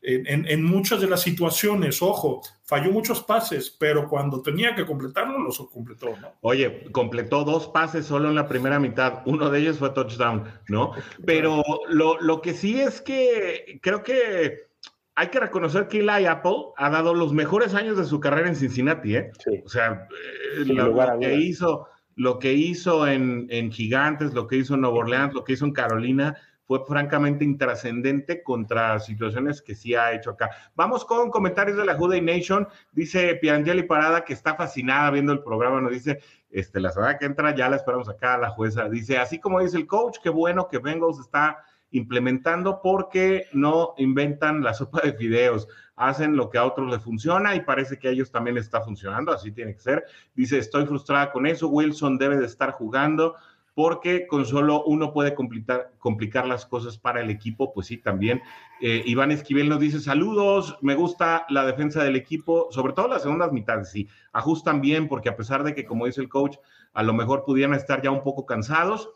Speaker 2: en, muchas de las situaciones, ojo, falló muchos pases, pero cuando tenía que completarlo, los completó, ¿no?
Speaker 1: Oye, completó dos pases solo en la primera mitad, uno de ellos fue touchdown, ¿no? Pero lo, lo que sí es que creo que hay que reconocer que Eli Apple ha dado los mejores años de su carrera en Cincinnati, ¿eh? O sea, eh, lo, que hizo, lo que hizo en, Gigantes, lo que hizo en Nueva Orleans, lo que hizo en Carolina, fue francamente intrascendente contra situaciones que sí ha hecho acá. Vamos con comentarios de la Juday Nation. Dice Piangeli Parada que está fascinada viendo el programa. Nos dice, este, la semana que entra ya la esperamos acá, la jueza. Dice, así como dice el coach, qué bueno que Bengals está implementando porque no inventan la sopa de fideos, hacen lo que a otros les funciona y parece que a ellos también está funcionando, así tiene que ser. Dice, estoy frustrada con eso, Wilson debe de estar jugando porque con solo uno puede complicar, complicar las cosas para el equipo, pues sí, también. Eh, Iván Esquivel nos dice, saludos, me gusta la defensa del equipo, sobre todo las segundas mitades, sí, ajustan bien, porque a pesar de que, como dice el coach, a lo mejor pudieran estar ya un poco cansados,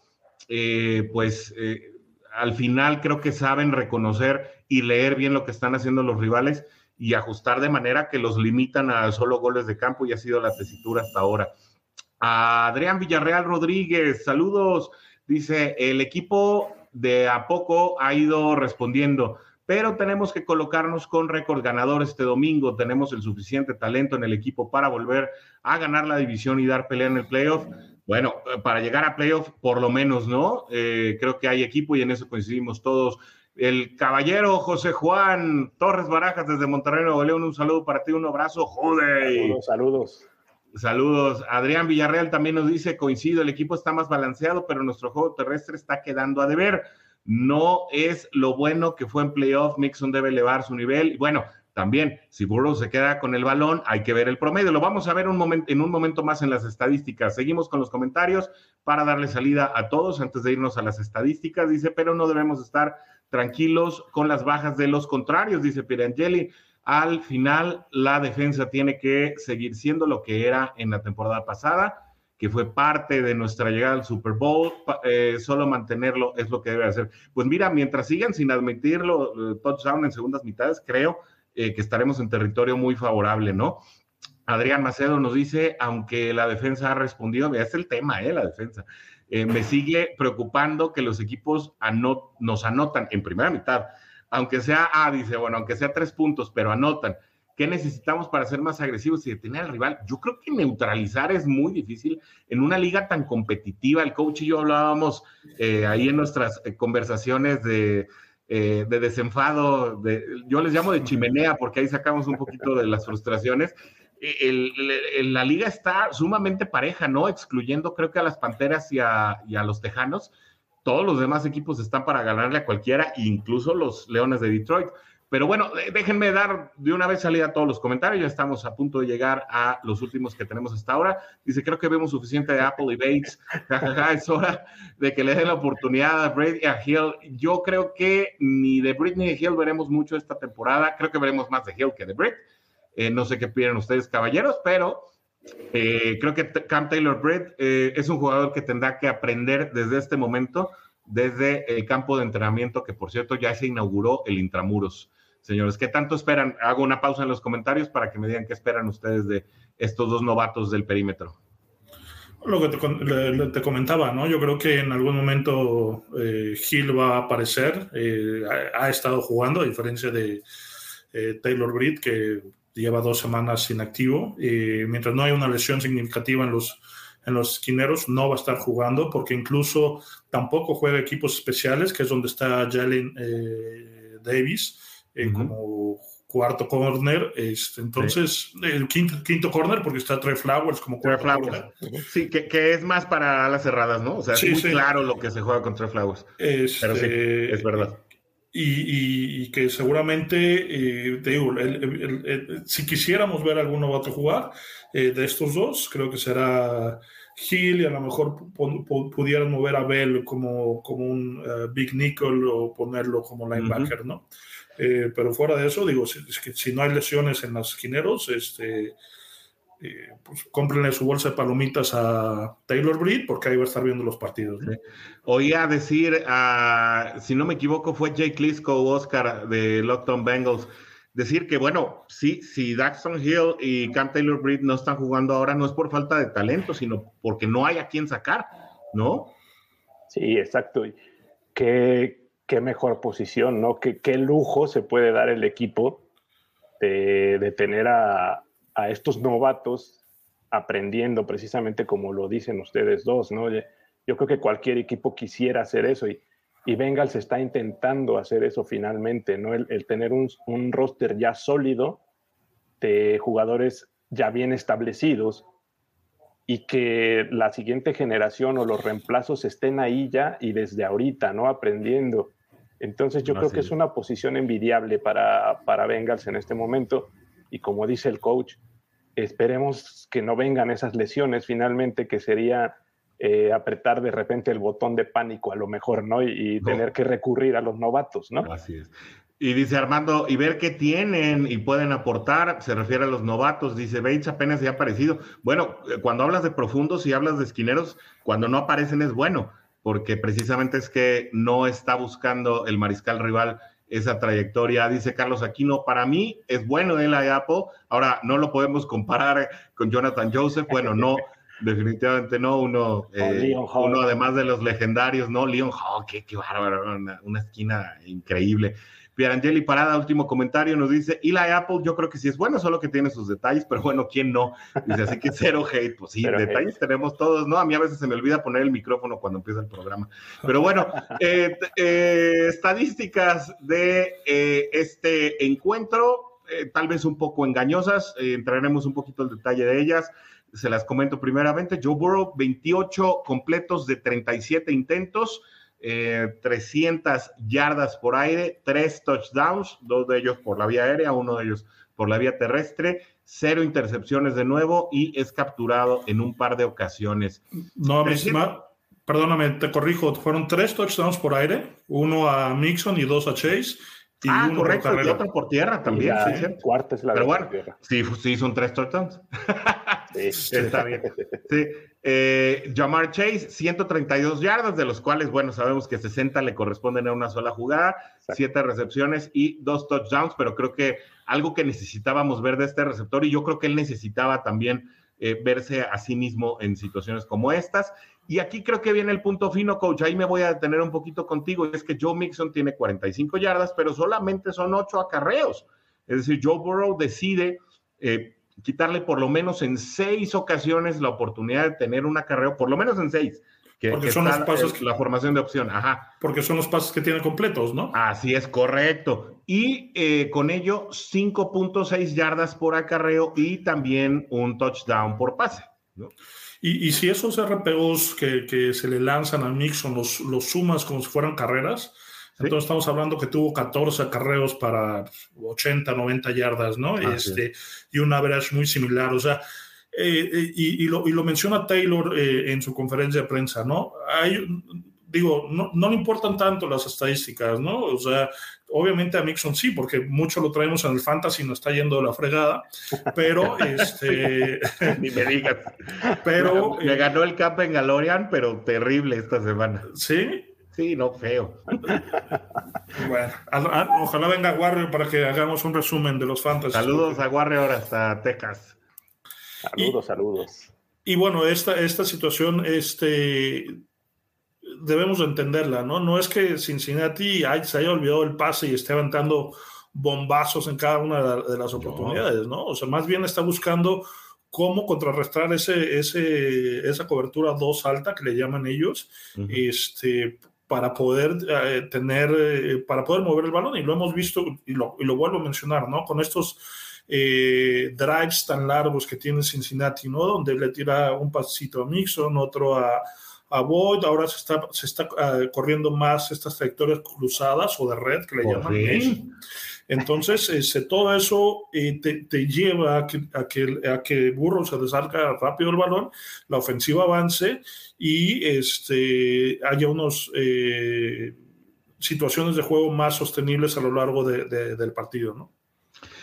Speaker 1: eh, pues eh, al final creo que saben reconocer y leer bien lo que están haciendo los rivales y ajustar de manera que los limitan a solo goles de campo y ha sido la tesitura hasta ahora. Adrián Villarreal Rodríguez, saludos. Dice, el equipo de a poco ha ido respondiendo, pero tenemos que colocarnos con récord ganador este domingo. Tenemos el suficiente talento en el equipo para volver a ganar la división y dar pelea en el playoff. Bueno, para llegar a playoff, por lo menos, ¿no? Eh, creo que hay equipo y en eso coincidimos todos. El caballero José Juan Torres Barajas desde Monterrey, Nuevo León, un saludo para ti, un abrazo, joder.
Speaker 3: saludos.
Speaker 1: Saludos. Adrián Villarreal también nos dice, coincido, el equipo está más balanceado, pero nuestro juego terrestre está quedando a deber. No es lo bueno que fue en playoff, Mixon debe elevar su nivel. Y bueno, también, si Burrow se queda con el balón, hay que ver el promedio. Lo vamos a ver en un momento más en las estadísticas. Seguimos con los comentarios para darle salida a todos antes de irnos a las estadísticas. Dice, pero no debemos estar tranquilos con las bajas de los contrarios, dice Pirangeli al final la defensa tiene que seguir siendo lo que era en la temporada pasada, que fue parte de nuestra llegada al Super Bowl, eh, solo mantenerlo es lo que debe hacer. Pues mira, mientras sigan sin admitirlo, eh, touchdown en segundas mitades, creo eh, que estaremos en territorio muy favorable, ¿no? Adrián Macedo nos dice, aunque la defensa ha respondido, es el tema, ¿eh? La defensa. me sigue preocupando que los equipos nos anotan en primera mitad aunque sea, ah, dice, bueno, aunque sea tres puntos, pero anotan. ¿Qué necesitamos para ser más agresivos y detener al rival? Yo creo que neutralizar es muy difícil en una liga tan competitiva. El coach y yo hablábamos eh, ahí en nuestras eh, conversaciones de, eh, de desenfado, de, yo les llamo de chimenea porque ahí sacamos un poquito de las frustraciones. la liga está sumamente pareja, ¿no? Excluyendo creo que a las Panteras y a, y a los Tejanos todos los demás equipos están para ganarle a cualquiera, incluso los Leones de Detroit. Pero bueno, déjenme dar de una vez salida a todos los comentarios. Ya estamos a punto de llegar a los últimos que tenemos hasta ahora. Dice, creo que vemos suficiente de Apple y Bates. (laughs) es hora de que le den la oportunidad a Brady y a Hill. Yo creo que ni de Britney y Hill veremos mucho esta temporada. Creo que veremos más de Hill que de Britt. Eh, no sé qué piden ustedes, caballeros, pero eh, creo que Cam Taylor Britt eh, es un jugador que tendrá que aprender desde este momento, desde el campo de entrenamiento, que por cierto ya se inauguró el Intramuros. Señores, ¿qué tanto esperan? Hago una pausa en los comentarios para que me digan qué esperan ustedes de estos dos novatos del perímetro.
Speaker 2: Lo que te, comentaba, ¿no? Yo creo que en algún momento eh, Gil va a aparecer. ha, ha, estado jugando, a diferencia de Taylor Britt, que lleva dos semanas inactivo. Mientras no hay una lesión significativa en los, en los esquineros, no va a estar jugando porque incluso tampoco juega equipos especiales, que es donde está Jalen eh, como cuarto corner. Este, entonces, el quinto, quinto corner porque está Trey Flowers como cuarto corner.
Speaker 1: Sí, que, que, es más para las cerradas, ¿no? O sea, es muy claro lo que se juega con Trey Flowers.
Speaker 2: Este,
Speaker 1: Pero sí, es verdad
Speaker 2: y, que seguramente, eh, te digo, si quisiéramos ver alguno otro jugar eh, de estos dos, creo que será Hill y a lo mejor pudieran mover a Bell como, como un eh, Big Nickel o ponerlo como linebacker, ¿no? pero fuera de eso, digo, si, es que si no hay lesiones en los esquineros, este, eh, pues cómprenle su bolsa de palomitas a Taylor Breed porque ahí va a estar viendo los partidos.
Speaker 1: Oía decir, uh, si no me equivoco, fue Jake Lisco Oscar de Lockdown Bengals, decir que, bueno, sí, si Daxton Hill y Cam Taylor Breed no están jugando ahora, no es por falta de talento, sino porque no hay a quien sacar, ¿no?
Speaker 3: Sí, exacto. Qué, qué mejor posición, ¿no? Qué, qué lujo se puede dar el equipo de, de tener a, a estos novatos aprendiendo precisamente como lo dicen ustedes dos, ¿no? Yo creo que cualquier equipo quisiera hacer eso y, y Bengals está intentando hacer eso finalmente, ¿no? El, tener un, un, roster ya sólido de jugadores ya bien establecidos y que la siguiente generación o los reemplazos estén ahí ya y desde ahorita, ¿no? Aprendiendo. Entonces yo creo que es una posición envidiable para, para Bengals en este momento y como dice el coach, esperemos que no vengan esas lesiones finalmente, que sería eh, apretar de repente el botón de pánico a lo mejor, ¿no? Y, tener que recurrir a los novatos, ¿no?
Speaker 1: Así es. Y dice Armando, y ver qué tienen y pueden aportar, se refiere a los novatos, dice Bates apenas se ha aparecido. Bueno, cuando hablas de profundos y hablas de esquineros, cuando no aparecen es bueno, porque precisamente es que no está buscando el mariscal rival esa trayectoria. Dice Carlos Aquino, para mí es bueno el Apple. Ahora, no lo podemos comparar con Jonathan Joseph. Bueno, no, definitivamente no. Uno, eh, uno además de los legendarios, ¿no? Leon Hall, qué, bárbaro, una, esquina increíble. Pierangeli Parada, último comentario, nos dice, Eli Apple, yo creo que sí es bueno, solo que tiene sus detalles, pero bueno, ¿quién no? Dice, así que cero hate, pues sí, (laughs) detalles tenemos todos, ¿no? A mí a veces se me olvida poner el micrófono cuando empieza el programa. Pero bueno, (laughs) eh, eh, estadísticas de este encuentro, tal vez un poco engañosas, entraremos un poquito en detalle de ellas se las comento primeramente. Joe Burrow, 28 completos de 37 intentos, 300 eh, yardas por aire, 3 touchdowns, dos de ellos por la vía aérea, uno de ellos por la vía terrestre, cero intercepciones de nuevo y es capturado en un par de ocasiones.
Speaker 2: No, perdóname, te corrijo, fueron tres touchdowns por aire, uno a Mixon y dos a Chase.
Speaker 1: Y ah, correcto, y otro por tierra también. sí,
Speaker 3: cuarta es la
Speaker 1: Pero bueno, sí, sí, son tres touchdowns. (laughs) Está bien. Sí. Eh, Jamar Chase, 132 yardas, de los cuales, bueno, sabemos que 60 le corresponden a una sola jugada, 7 recepciones y 2 touchdowns, pero creo que algo que necesitábamos ver de este receptor y yo creo que él necesitaba también eh, verse a sí mismo en situaciones como estas. Y aquí creo que viene el punto fino, coach. Ahí me voy a detener un poquito contigo. Es que Joe Mixon tiene 45 yardas, pero solamente son 8 acarreos. Es decir, Joe Burrow decide eh, quitarle por lo menos en seis ocasiones la oportunidad de tener un acarreo, por lo menos en seis.
Speaker 2: Que, porque son los pasos
Speaker 1: que, la formación de opción, ajá.
Speaker 2: Porque son los pasos que tiene completos, ¿no?
Speaker 1: Así es, correcto. Y eh, con ello, 5.6 yardas por acarreo y también un touchdown por pase, ¿no?
Speaker 2: Y, si esos RPOs que, que, se le lanzan a Nixon los, los sumas como si fueran carreras, entonces estamos hablando que tuvo 14 acarreos para 80, 90 yardas, ¿no? este, y un average muy similar. O sea, eh, eh, y, lo, y, lo, menciona Taylor eh, en su conferencia de prensa, ¿no? Hay, digo, no, no le importan tanto las estadísticas, ¿no? O sea, obviamente a Mixon sí, porque mucho lo traemos en el fantasy, nos está yendo de la fregada, pero (laughs) este... (laughs)
Speaker 1: Ni me digas. Pero... Me, ganó el camp en Galorian, pero terrible esta semana.
Speaker 2: ¿Sí?
Speaker 1: Sí, no, feo. (laughs)
Speaker 2: bueno, ojalá venga Warrior para que hagamos un resumen de los fantasy.
Speaker 1: Saludos a Warrior hasta Texas.
Speaker 3: Saludos, saludos.
Speaker 2: Y bueno, esta, esta situación, este, debemos entenderla, ¿no? No es que Cincinnati se haya olvidado el pase y esté aventando bombazos en cada una de las oportunidades, ¿no? O sea, más bien está buscando cómo contrarrestar ese, ese, esa cobertura dos alta que le llaman ellos, este, para poder eh, tener, eh, para poder mover el balón. Y lo hemos visto, y lo, y lo vuelvo a mencionar, ¿no? Con estos eh, drives tan largos que tiene Cincinnati, ¿no? Donde le tira un pasito a Mixon, otro a, a Boyd, ahora se está, se está corriendo más estas trayectorias cruzadas o de red que le llaman. Entonces, este, todo eso te, te, lleva a que, a que, a que Burro se desarca rápido el balón, la ofensiva avance y este, haya unas eh, situaciones de juego más sostenibles a lo largo del partido, ¿no?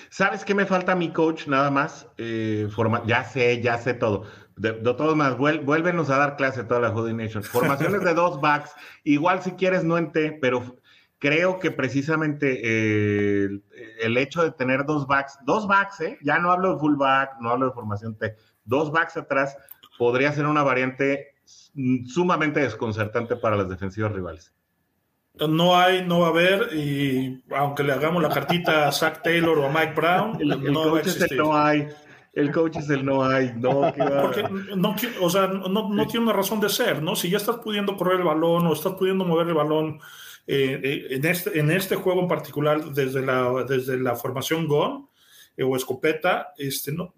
Speaker 1: ¿Sabes qué me falta a mi coach nada más? Eh, forma, ya sé, ya sé todo. De, todos más, vuélvenos a dar clase toda la Hoodie Nation. Formaciones de (laughs) dos backs, igual si quieres no en T, pero creo que precisamente eh, el, hecho de tener dos backs, dos backs, ¿eh? ya no hablo de full back, no hablo de formación T, dos backs atrás podría ser una variante sumamente desconcertante para las defensivas rivales.
Speaker 2: No hay, no va a haber, y aunque le hagamos la cartita a Zach Taylor o a Mike Brown,
Speaker 1: el,
Speaker 2: no
Speaker 1: coach es el no hay. El coach es el no hay, no,
Speaker 2: Porque no, o sea, no, no, tiene una razón de ser, ¿no? Si ya estás pudiendo correr el balón o estás pudiendo mover el balón eh, eh, en, este, en este juego en particular, desde la, desde la formación GON eh, o escopeta, este, no,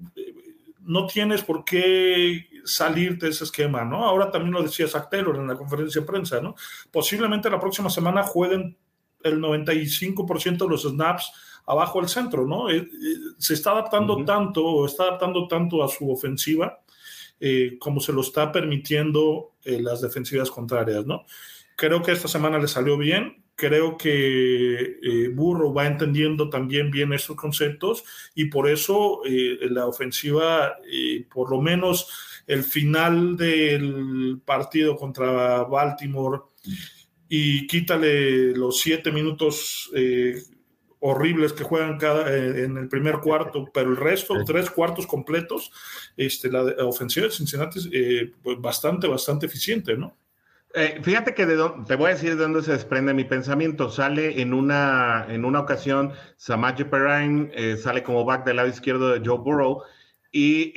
Speaker 2: no tienes por qué salir de ese esquema, ¿no? Ahora también lo decía Zach Taylor en la conferencia de prensa, ¿no? Posiblemente la próxima semana jueguen el 95% de los snaps abajo del centro, ¿no? Eh, eh, se está adaptando tanto, o está adaptando tanto a su ofensiva eh, como se lo está permitiendo eh, las defensivas contrarias, ¿no? Creo que esta semana le salió bien, creo que eh, Burro va entendiendo también bien estos conceptos y por eso la ofensiva, por lo menos el final del partido contra Baltimore y quítale los siete minutos horribles que juegan cada, eh, en el primer cuarto, pero el resto, tres cuartos completos, este, la ofensiva de Cincinnati es eh, pues bastante, bastante eficiente, ¿no?
Speaker 1: Eh, fíjate que de te voy a decir de dónde se desprende mi pensamiento. Sale en una, en una ocasión, Samaje Perrine sale como back del lado izquierdo de Joe Burrow y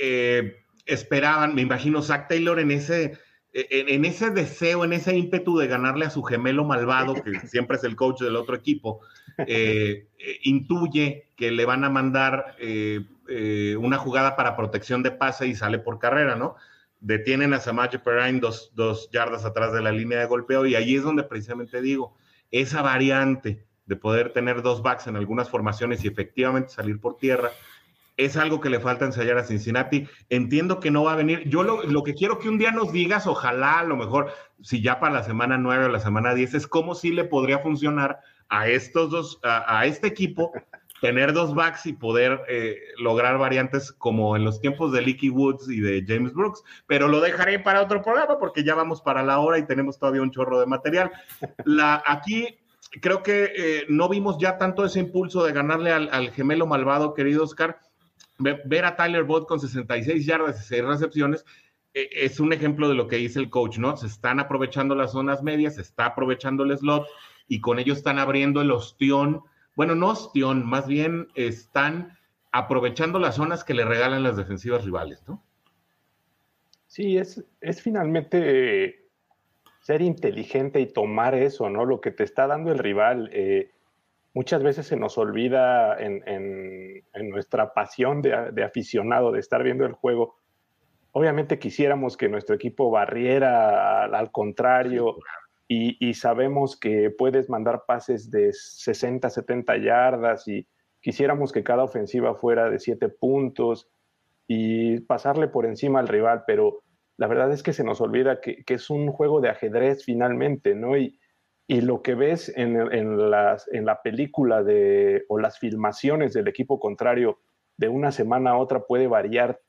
Speaker 1: esperaban, me imagino, Zach Taylor en ese, en, en, ese deseo, en ese ímpetu de ganarle a su gemelo malvado, que (laughs) siempre es el coach del otro equipo, eh, eh, intuye que le van a mandar eh, una jugada para protección de pase y sale por carrera, ¿no? Detienen a Samaje Perrine dos, dos yardas atrás de la línea de golpeo y ahí es donde precisamente digo, esa variante de poder tener dos backs en algunas formaciones y efectivamente salir por tierra, es algo que le falta ensayar a Cincinnati. Entiendo que no va a venir. Yo lo, lo, que quiero que un día nos digas, ojalá a lo mejor, si ya para la semana 9 o la semana 10, es cómo sí le podría funcionar a estos dos, a, este equipo, tener dos backs y poder eh, lograr variantes como en los tiempos de Leaky Woods y de James Brooks, pero lo dejaré para otro programa porque ya vamos para la hora y tenemos todavía un chorro de material. Aquí creo que eh, no vimos ya tanto ese impulso de ganarle al, gemelo malvado, querido Oscar. Ver a Tyler Bott con 66 yardas y 6 recepciones eh, es un ejemplo de lo que dice el coach, ¿no? Se están aprovechando las zonas medias, se está aprovechando el slot y con ello están abriendo el ostión, bueno, no ostión, más bien están aprovechando las zonas que le regalan las defensivas rivales, ¿no?
Speaker 3: Sí, es, es finalmente ser inteligente y tomar eso, ¿no? Lo que te está dando el rival. Eh, muchas veces se nos olvida en, nuestra pasión de, de, aficionado, de estar viendo el juego. Obviamente quisiéramos que nuestro equipo barriera al, contrario, y, sabemos que puedes mandar pases de 60, 70 yardas y quisiéramos que cada ofensiva fuera de 7 puntos y pasarle por encima al rival, pero la verdad es que se nos olvida que, es un juego de ajedrez finalmente, ¿no? Y, y lo que ves en, en, las, en la película de, o las filmaciones del equipo contrario de una semana a otra puede variar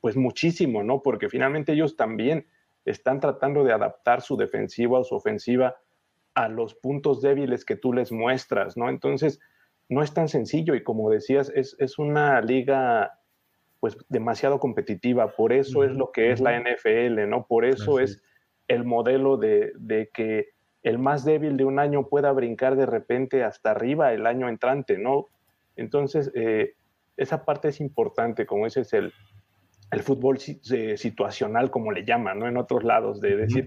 Speaker 3: pues muchísimo, ¿no? Porque finalmente ellos también están tratando de adaptar su defensiva o su ofensiva a los puntos débiles que tú les muestras, ¿no? Entonces, no es tan sencillo y como decías, es, es una liga pues demasiado competitiva, por eso es lo que es la NFL, ¿no? Por eso es el modelo de, de, que el más débil de un año pueda brincar de repente hasta arriba el año entrante, ¿no? Entonces, eh, esa parte es importante, como ese es el, el fútbol situacional, como le llaman, ¿no? En otros lados, de decir,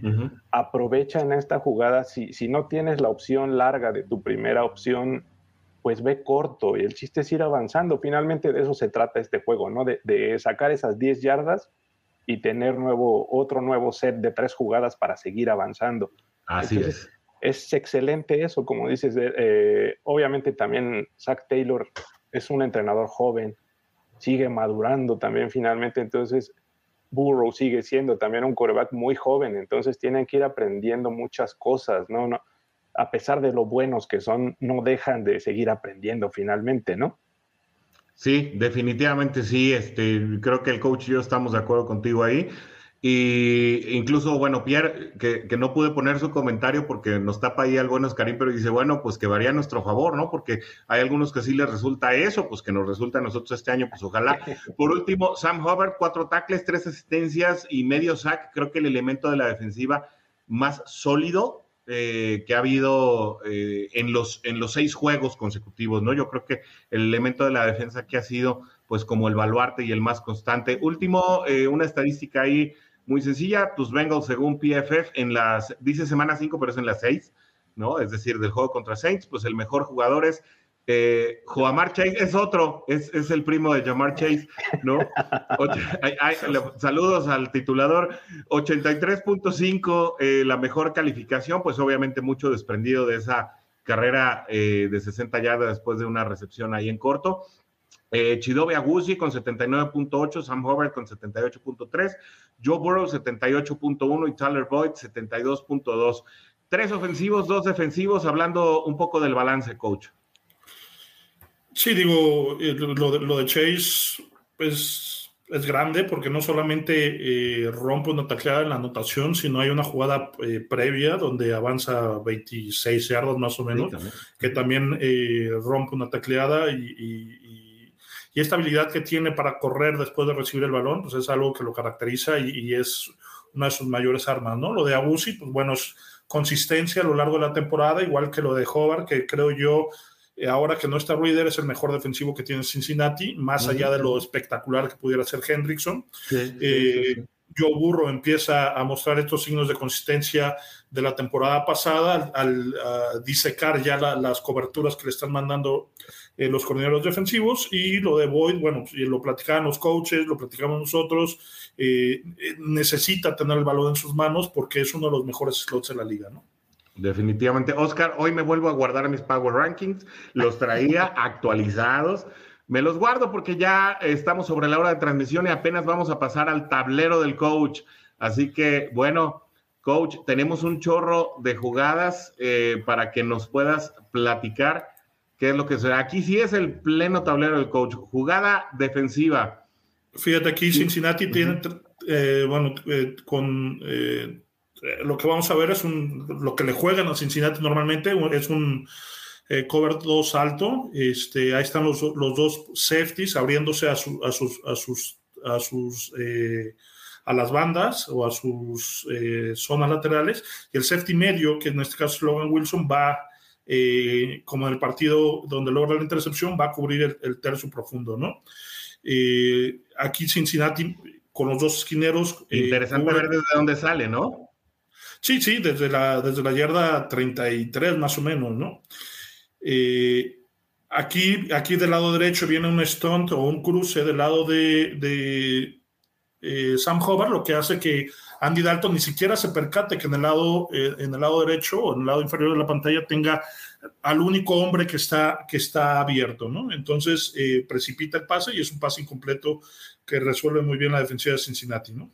Speaker 3: aprovecha en esta jugada, si, si no tienes la opción larga de tu primera opción, pues ve corto, y el chiste es ir avanzando. Finalmente de eso se trata este juego, ¿no? De, sacar esas 10 yardas y tener nuevo, otro nuevo set de tres jugadas para seguir avanzando.
Speaker 1: Así es.
Speaker 3: Es excelente eso, como dices. Eh, obviamente también Zach Taylor es un entrenador joven, sigue madurando también finalmente, entonces Burrow sigue siendo también un coreback muy joven, entonces tienen que ir aprendiendo muchas cosas, ¿no? no a pesar de lo buenos que son, no dejan de seguir aprendiendo finalmente, ¿no?
Speaker 1: Sí, definitivamente sí. Este, creo que el coach y yo estamos de acuerdo contigo ahí. Y incluso, bueno, Pierre, que, que, no pude poner su comentario porque nos tapa ahí algo en Oscarín, pero dice, bueno, pues que varía a nuestro favor, ¿no? Porque hay algunos que sí les resulta eso, pues que nos resulta a nosotros este año, pues ojalá. (laughs) Por último, Sam Hubbard, cuatro tackles, tres asistencias y medio sack, creo que el elemento de la defensiva más sólido eh, que ha habido eh, en, los, en los seis juegos consecutivos, ¿no? Yo creo que el elemento de la defensa que ha sido, pues, como el baluarte y el más constante. Último, eh, una estadística ahí muy sencilla, tus Bengals según PFF en las, dice semana 5, pero es en las 6, ¿no? Es decir, del juego contra Saints, pues el mejor jugador es eh, Joamar Chase, es otro, es, es, el primo de Jamar Chase, ¿no? (laughs) saludos al titulador, 83.5, eh, la mejor calificación, pues obviamente mucho desprendido de esa carrera eh, de 60 yardas después de una recepción ahí en corto. Eh, Chidobe Agusi con 79.8, Sam Hubbard con 78.3, Joe Burrow 78.1 y Tyler Boyd 72.2. Tres ofensivos, dos defensivos, hablando un poco del balance, coach.
Speaker 2: Sí, digo, eh, lo de, Chase pues, es grande porque no solamente eh, rompe una tacleada en la anotación, sino hay una jugada eh, previa donde avanza 26 yardas más o menos, que también rompe una tacleada y, esta habilidad que tiene para correr después de recibir el balón, pues es algo que lo caracteriza y, es una de sus mayores armas, ¿no? Lo de Abusi, pues bueno, es consistencia a lo largo de la temporada, igual que lo de Hobart, que creo yo eh, ahora que no está Reader, es el mejor defensivo que tiene Cincinnati, más allá de lo espectacular que pudiera ser Hendrickson. Eh, Joe Burro empieza a mostrar estos signos de consistencia de la temporada pasada al, disecar ya las coberturas que le están mandando eh, los coordinadores defensivos y lo de Boyd, bueno, lo platicaban los coaches, lo platicamos nosotros, necesita tener el balón en sus manos porque es uno de los mejores slots de la liga, ¿no?
Speaker 1: Definitivamente. Oscar, hoy me vuelvo a guardar mis Power Rankings. Los traía (laughs) actualizados. Me los guardo porque ya estamos sobre la hora de transmisión y apenas vamos a pasar al tablero del coach. Así que, bueno, coach, tenemos un chorro de jugadas eh, para que nos puedas platicar qué es lo que será. Aquí sí es el pleno tablero del coach. Jugada defensiva.
Speaker 2: Fíjate, aquí Cincinnati tiene, eh, bueno, eh, con eh, lo que vamos a ver es un, lo que le juegan a Cincinnati normalmente, es un eh, cover 2 alto. Este, ahí están los, los dos safeties abriéndose a, su, a sus, a sus, a sus eh, a las bandas o a sus zonas laterales. Y el safety medio, que en este caso es Logan Wilson, va, como en el partido donde logra la intercepción, va a cubrir el, tercio profundo, ¿no? aquí Cincinnati con los dos esquineros.
Speaker 1: Interesante ver desde dónde sale, ¿no?
Speaker 2: Sí, sí, desde la, desde la yarda 33 más o menos, ¿no? Eh, aquí, aquí del lado derecho viene un stunt o un cruce del lado de, eh, Sam Hobart, lo que hace que Andy Dalton ni siquiera se percate que en el lado, eh, en el lado derecho o en el lado inferior de la pantalla tenga al único hombre que está, que está abierto, ¿no? Entonces precipita el pase y es un pase incompleto que resuelve muy bien la defensiva de Cincinnati, ¿no?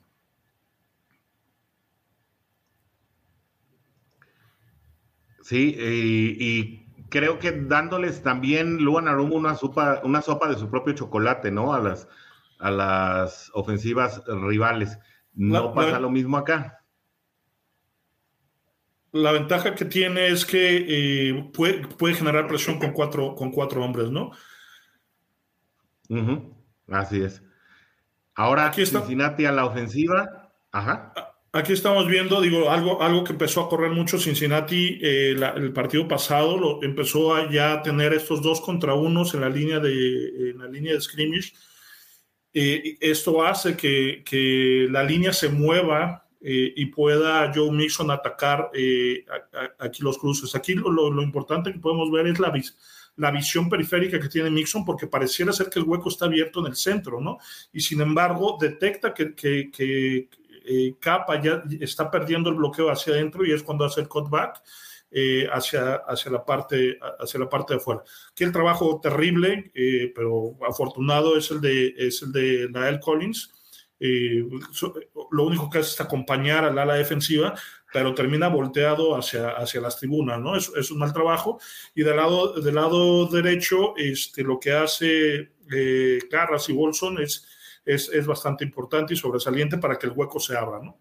Speaker 1: Sí, y, creo que dándoles también Luan Arum una sopa, una sopa de su propio chocolate, ¿no? A las, a las ofensivas rivales. No pasa lo mismo acá.
Speaker 2: La ventaja que tiene es que eh, puede, generar presión con cuatro, con cuatro hombres, ¿no?
Speaker 1: Así es. Ahora Aquí está. Cincinnati a la ofensiva. Ajá.
Speaker 2: Aquí estamos viendo, digo, algo, algo que empezó a correr mucho Cincinnati eh, el partido pasado, lo, empezó a ya tener estos dos contra unos en la línea de, en la línea de scrimmage. Eh, esto hace que, que, la línea se mueva eh, y pueda Joe Mixon atacar aquí los cruces. Aquí lo, lo, importante que podemos ver es la, la visión periférica que tiene Mixon, porque pareciera ser que el hueco está abierto en el centro, ¿no? Y sin embargo, detecta que, que, que eh, Capa ya está perdiendo el bloqueo hacia adentro y es cuando hace el cutback eh, hacia, hacia, la parte, hacia la parte de afuera. Aquí el trabajo terrible, eh, pero afortunado es el de, es el de Nael Collins. lo único que hace es acompañar al ala defensiva, pero termina volteado hacia, hacia las tribunas, ¿no? Es, es un mal trabajo. Y del lado, del lado derecho, este, lo que hace Carras y Bolson es es, bastante importante y sobresaliente para que el hueco se abra, ¿no?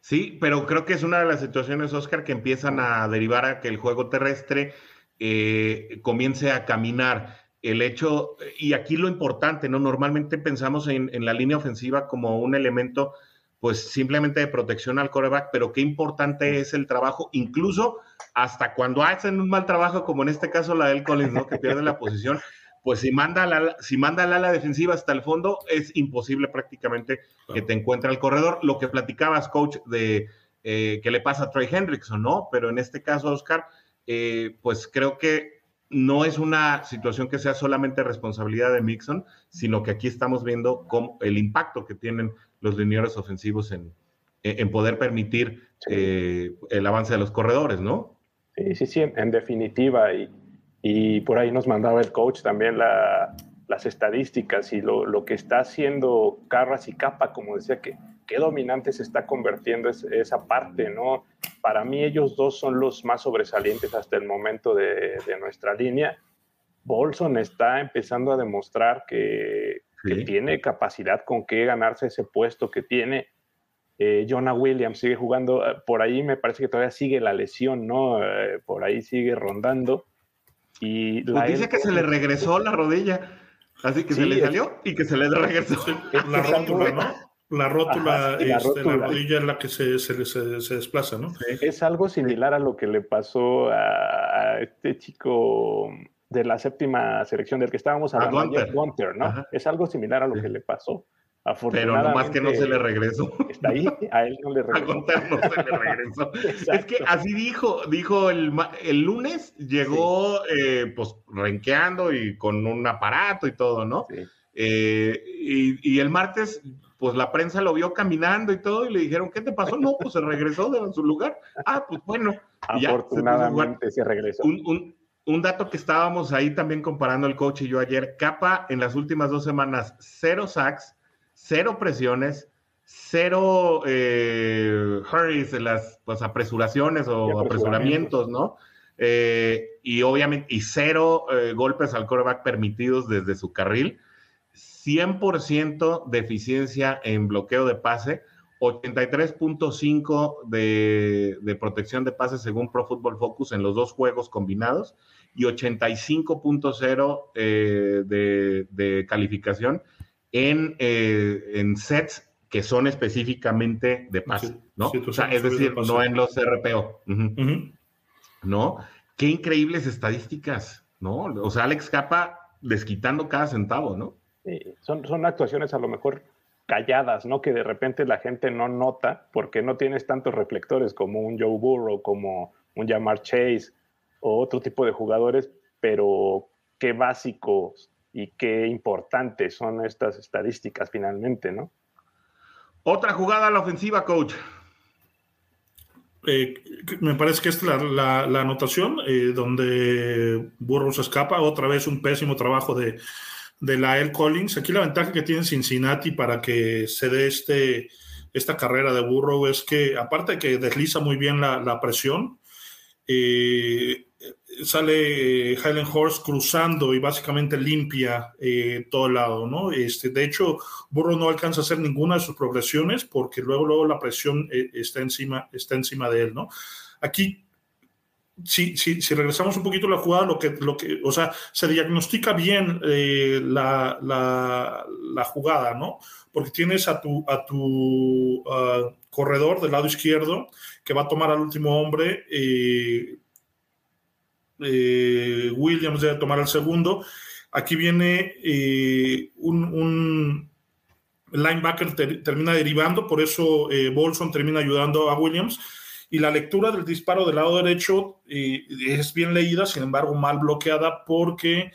Speaker 1: Sí, pero creo que es una de las situaciones, Oscar, que empiezan a derivar a que el juego terrestre eh, comience a caminar. El hecho, y aquí lo importante, ¿no? Normalmente pensamos en, la línea ofensiva como un elemento, pues simplemente de protección al coreback, pero qué importante es el trabajo, incluso hasta cuando hacen un mal trabajo, como en este caso la del Collins, ¿no? Que pierde la posición (laughs) pues si manda, la, si manda la ala defensiva hasta el fondo, es imposible prácticamente que te encuentre el corredor. Lo que platicabas, coach, de eh, que le pasa a Trey Hendrickson, ¿no? Pero en este caso, Oscar, eh, pues creo que no es una situación que sea solamente responsabilidad de Mixon, sino que aquí estamos viendo cómo, el impacto que tienen los lineales ofensivos en, en poder permitir eh, el avance de los corredores, ¿no?
Speaker 3: Sí, sí, sí, en definitiva. Y, y por ahí nos mandaba el coach también la, las estadísticas y lo, que está haciendo Carras y Capa, como decía, que qué dominante se está convirtiendo esa parte, ¿no? Para mí ellos dos son los más sobresalientes hasta el momento de, nuestra línea. Bolson está empezando a demostrar que, tiene capacidad con qué ganarse ese puesto que tiene. Eh, Jonah Williams sigue jugando, eh, por ahí me parece que todavía sigue la lesión, ¿no? Eh, por ahí sigue rondando. Y
Speaker 1: pues dice que se le regresó la rodilla. Así que se le salió y que se le regresó.
Speaker 2: La (laughs) rótula, ¿no? La rótula, este, la, rodilla es la que se, se, se, desplaza, ¿no?
Speaker 3: Es algo similar a lo que le pasó a, este chico de la séptima selección del que estábamos hablando, a Gunter, ¿no? Es algo similar a lo que le pasó.
Speaker 1: Pero nomás que no se le regresó.
Speaker 3: Está ahí, a él no le (laughs) regresó.
Speaker 1: A no se le regresó. (laughs) es que así dijo, dijo el, el lunes, llegó eh, pues renqueando y con un aparato y todo, ¿no? Eh, y, y, el martes, pues la prensa lo vio caminando y todo, y le dijeron, ¿qué te pasó? No, pues se regresó de su lugar. Ah, pues bueno.
Speaker 3: Afortunadamente se, regresó.
Speaker 1: Un, un, un, dato que estábamos ahí también comparando el coach y yo ayer, Capa en las últimas dos semanas, cero sacks, cero presiones, cero eh, hurries, las pues, apresuraciones o apresuramientos, ¿no? Eh, y obviamente, y cero eh, golpes al coreback permitidos desde su carril. 100% de eficiencia en bloqueo de pase, 83.5 de, de protección de pase según Pro Football Focus en los dos juegos combinados y 85.0 eh, de, de calificación eh, en, sets que son específicamente de pase, ¿no? o sea, es decir, no en los RPO. ¿No? Qué increíbles estadísticas, ¿no? O sea, Alex Capa desquitando cada centavo, ¿no?
Speaker 3: Sí, son, son actuaciones a lo mejor calladas, ¿no? Que de repente la gente no nota porque no tienes tantos reflectores como un Joe Burrow, como un Jamar Chase o otro tipo de jugadores, pero qué básicos y qué importantes son estas estadísticas finalmente, ¿no?
Speaker 1: Otra jugada a la ofensiva, coach.
Speaker 2: Eh, me parece que es la, anotación eh, donde Burroughs escapa. Otra vez un pésimo trabajo de, de la El Collins. Aquí la ventaja que tiene Cincinnati para que se dé este, esta carrera de Burrow es que, aparte de que desliza muy bien la, la presión, eh, sale Highland Horse cruzando y básicamente limpia eh, todo lado, ¿no? Este, de hecho, Burro no alcanza a hacer ninguna de sus progresiones porque luego, luego la presión eh, está, encima, está encima de él, ¿no? Aquí, si, si, si, regresamos un poquito a la jugada, lo que, lo que, o sea, se diagnostica bien eh, la, la, jugada, ¿no? Porque tienes a tu, a tu uh, corredor del lado izquierdo que va a tomar al último hombre. Eh, eh, Williams debe tomar el segundo. Aquí viene eh, un, linebacker termina derivando, por eso eh, Bolson termina ayudando a Williams. Y la lectura del disparo del lado derecho es bien leída, sin embargo mal bloqueada porque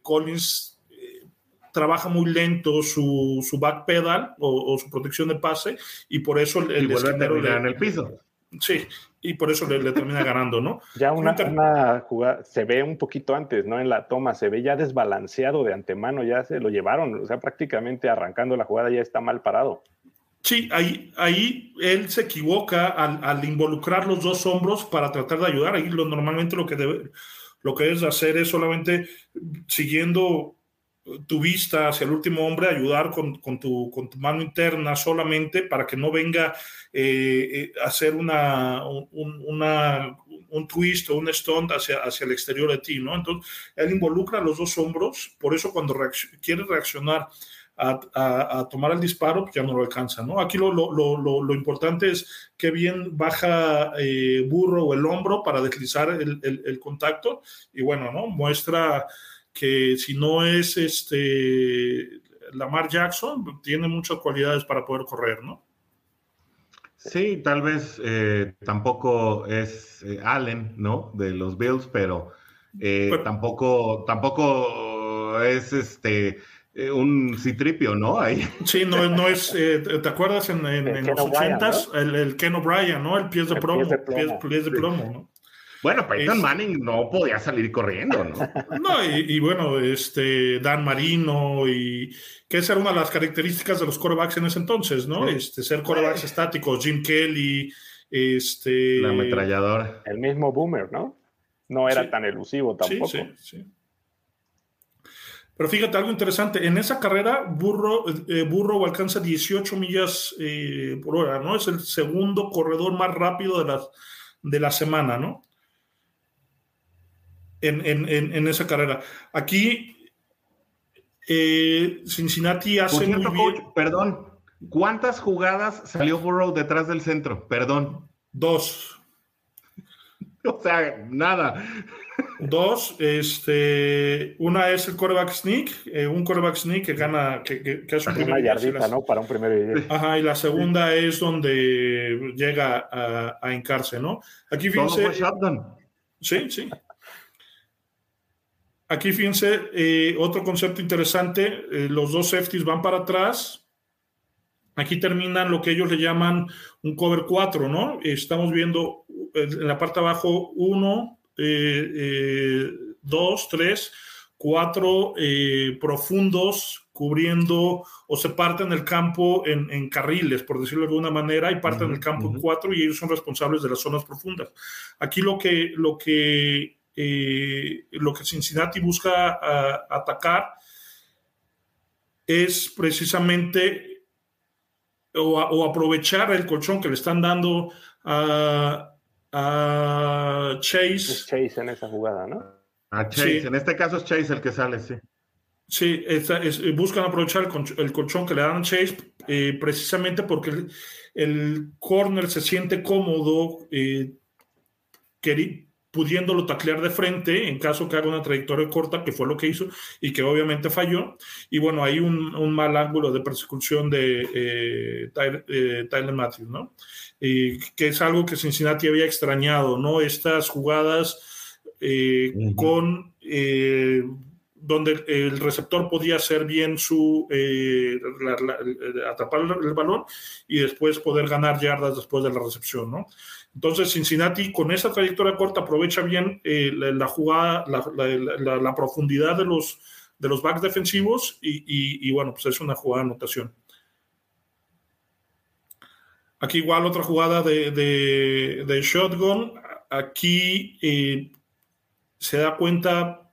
Speaker 2: Collins trabaja muy lento su, su back pedal o, su protección de pase y por eso
Speaker 1: el, el en el piso.
Speaker 2: Sí, y por eso le, termina ganando, ¿no? (laughs)
Speaker 3: Ya una, una, jugada se ve un poquito antes, ¿no? En la toma, se ve ya desbalanceado de antemano, ya se lo llevaron, o sea, prácticamente arrancando la jugada ya está mal parado.
Speaker 2: Sí, ahí, ahí él se equivoca al, involucrar los dos hombros para tratar de ayudar. Ahí lo, normalmente lo que, debe, lo que debes hacer es solamente siguiendo tu vista hacia el último hombre, ayudar con, tu, con tu mano interna solamente para que no venga eh, eh, hacer una, un, una, un twist o un stunt hacia, hacia el exterior de ti, ¿no? Entonces, él involucra los dos hombros, por eso cuando quiere reaccionar a, a, tomar el disparo, pues ya no lo alcanza, ¿no? Aquí lo, lo, lo, lo importante es que bien baja eh, burro o el hombro para deslizar el, el, el, contacto y bueno, ¿no? Muestra que si no es este Lamar Jackson, tiene muchas cualidades para poder correr, ¿no?
Speaker 1: Sí, tal vez eh, tampoco es eh, Allen, ¿no? De los Bills, pero, eh, tampoco, tampoco es este un citripio, ¿no? Ahí.
Speaker 2: Sí, no, no es, ¿te acuerdas en, los ochentas? El, el, Ken O'Brien, ¿no? El pies de plomo, pies, de plomo, ¿no?
Speaker 1: Bueno, Peyton Manning no podía salir corriendo, ¿no? (laughs)
Speaker 2: No, y, bueno, este Dan Marino y que esa era una de las características de los corebacks en ese entonces, ¿no? Este, ser corebacks estáticos, Jim Kelly, este...
Speaker 1: La ametralladora.
Speaker 3: El mismo Boomer, ¿no? No era tan elusivo tampoco. Sí, sí, sí.
Speaker 2: Pero fíjate, algo interesante, en esa carrera Burro, eh, Burro alcanza 18 millas eh, por hora, ¿no? Es el segundo corredor más rápido de la, de la semana, ¿no? En, en, en, esa carrera. Aquí eh, Cincinnati hace muy bien.
Speaker 1: perdón, ¿cuántas jugadas salió Burrow detrás del centro? Perdón.
Speaker 2: Dos. (laughs)
Speaker 1: O sea, nada.
Speaker 2: Dos, este, una es el quarterback sneak, eh, un quarterback sneak que gana, que, que, que
Speaker 3: un una yardita, ¿no? Para un primer
Speaker 2: Ajá, y la segunda es donde llega a, a hincarse, ¿no? Aquí fíjense. Sí, sí. Aquí fíjense, eh, otro concepto interesante, eh, los dos safeties van para atrás. Aquí terminan lo que ellos le llaman un cover 4, ¿no? Estamos viendo en la parte de abajo uno, eh, eh, dos, tres, cuatro eh, profundos cubriendo o se parten el campo en, carriles, por decirlo de alguna manera, y parten el campo en cuatro y ellos son responsables de las zonas profundas. Aquí lo que, lo que, lo que Cincinnati busca atacar es precisamente o, aprovechar el colchón que le están dando a, a Chase.
Speaker 3: Chase en esa jugada, ¿no?
Speaker 1: A Chase, en este caso es Chase el que sale, sí.
Speaker 2: Sí, buscan aprovechar el, colchón que le dan a Chase eh, precisamente porque el, corner se siente cómodo eh, pudiéndolo taclear de frente en caso que haga una trayectoria corta, que fue lo que hizo y que obviamente falló. Y bueno, hay un, mal ángulo de persecución de eh, Tyler Matthews, ¿no? que es algo que Cincinnati había extrañado, ¿no? Estas jugadas eh, con eh, donde el receptor podía hacer bien su eh, atrapar el balón y después poder ganar yardas después de la recepción, ¿no? Entonces Cincinnati con esa trayectoria corta aprovecha bien la, jugada, la, profundidad de los de los backs defensivos y, y, bueno, pues es una jugada de anotación. Aquí igual otra jugada de, de, shotgun. Aquí eh, se da cuenta.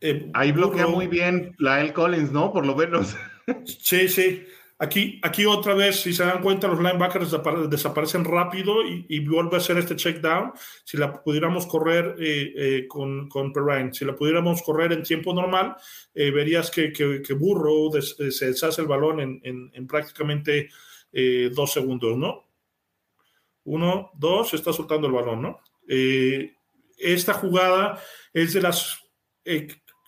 Speaker 1: Eh, Ahí bloquea muy bien la El Collins, ¿no? Por lo menos.
Speaker 2: Sí, sí. Aquí, aquí otra vez, si se dan cuenta, los linebackers desaparecen rápido y, vuelve a hacer este check down. Si la pudiéramos correr eh, eh, con, con Perrine, si la pudiéramos correr en tiempo normal, eh, verías que, que, Burro se deshace el balón en, en, prácticamente dos segundos, ¿no? Uno, dos, está soltando el balón, ¿no? esta jugada es de las,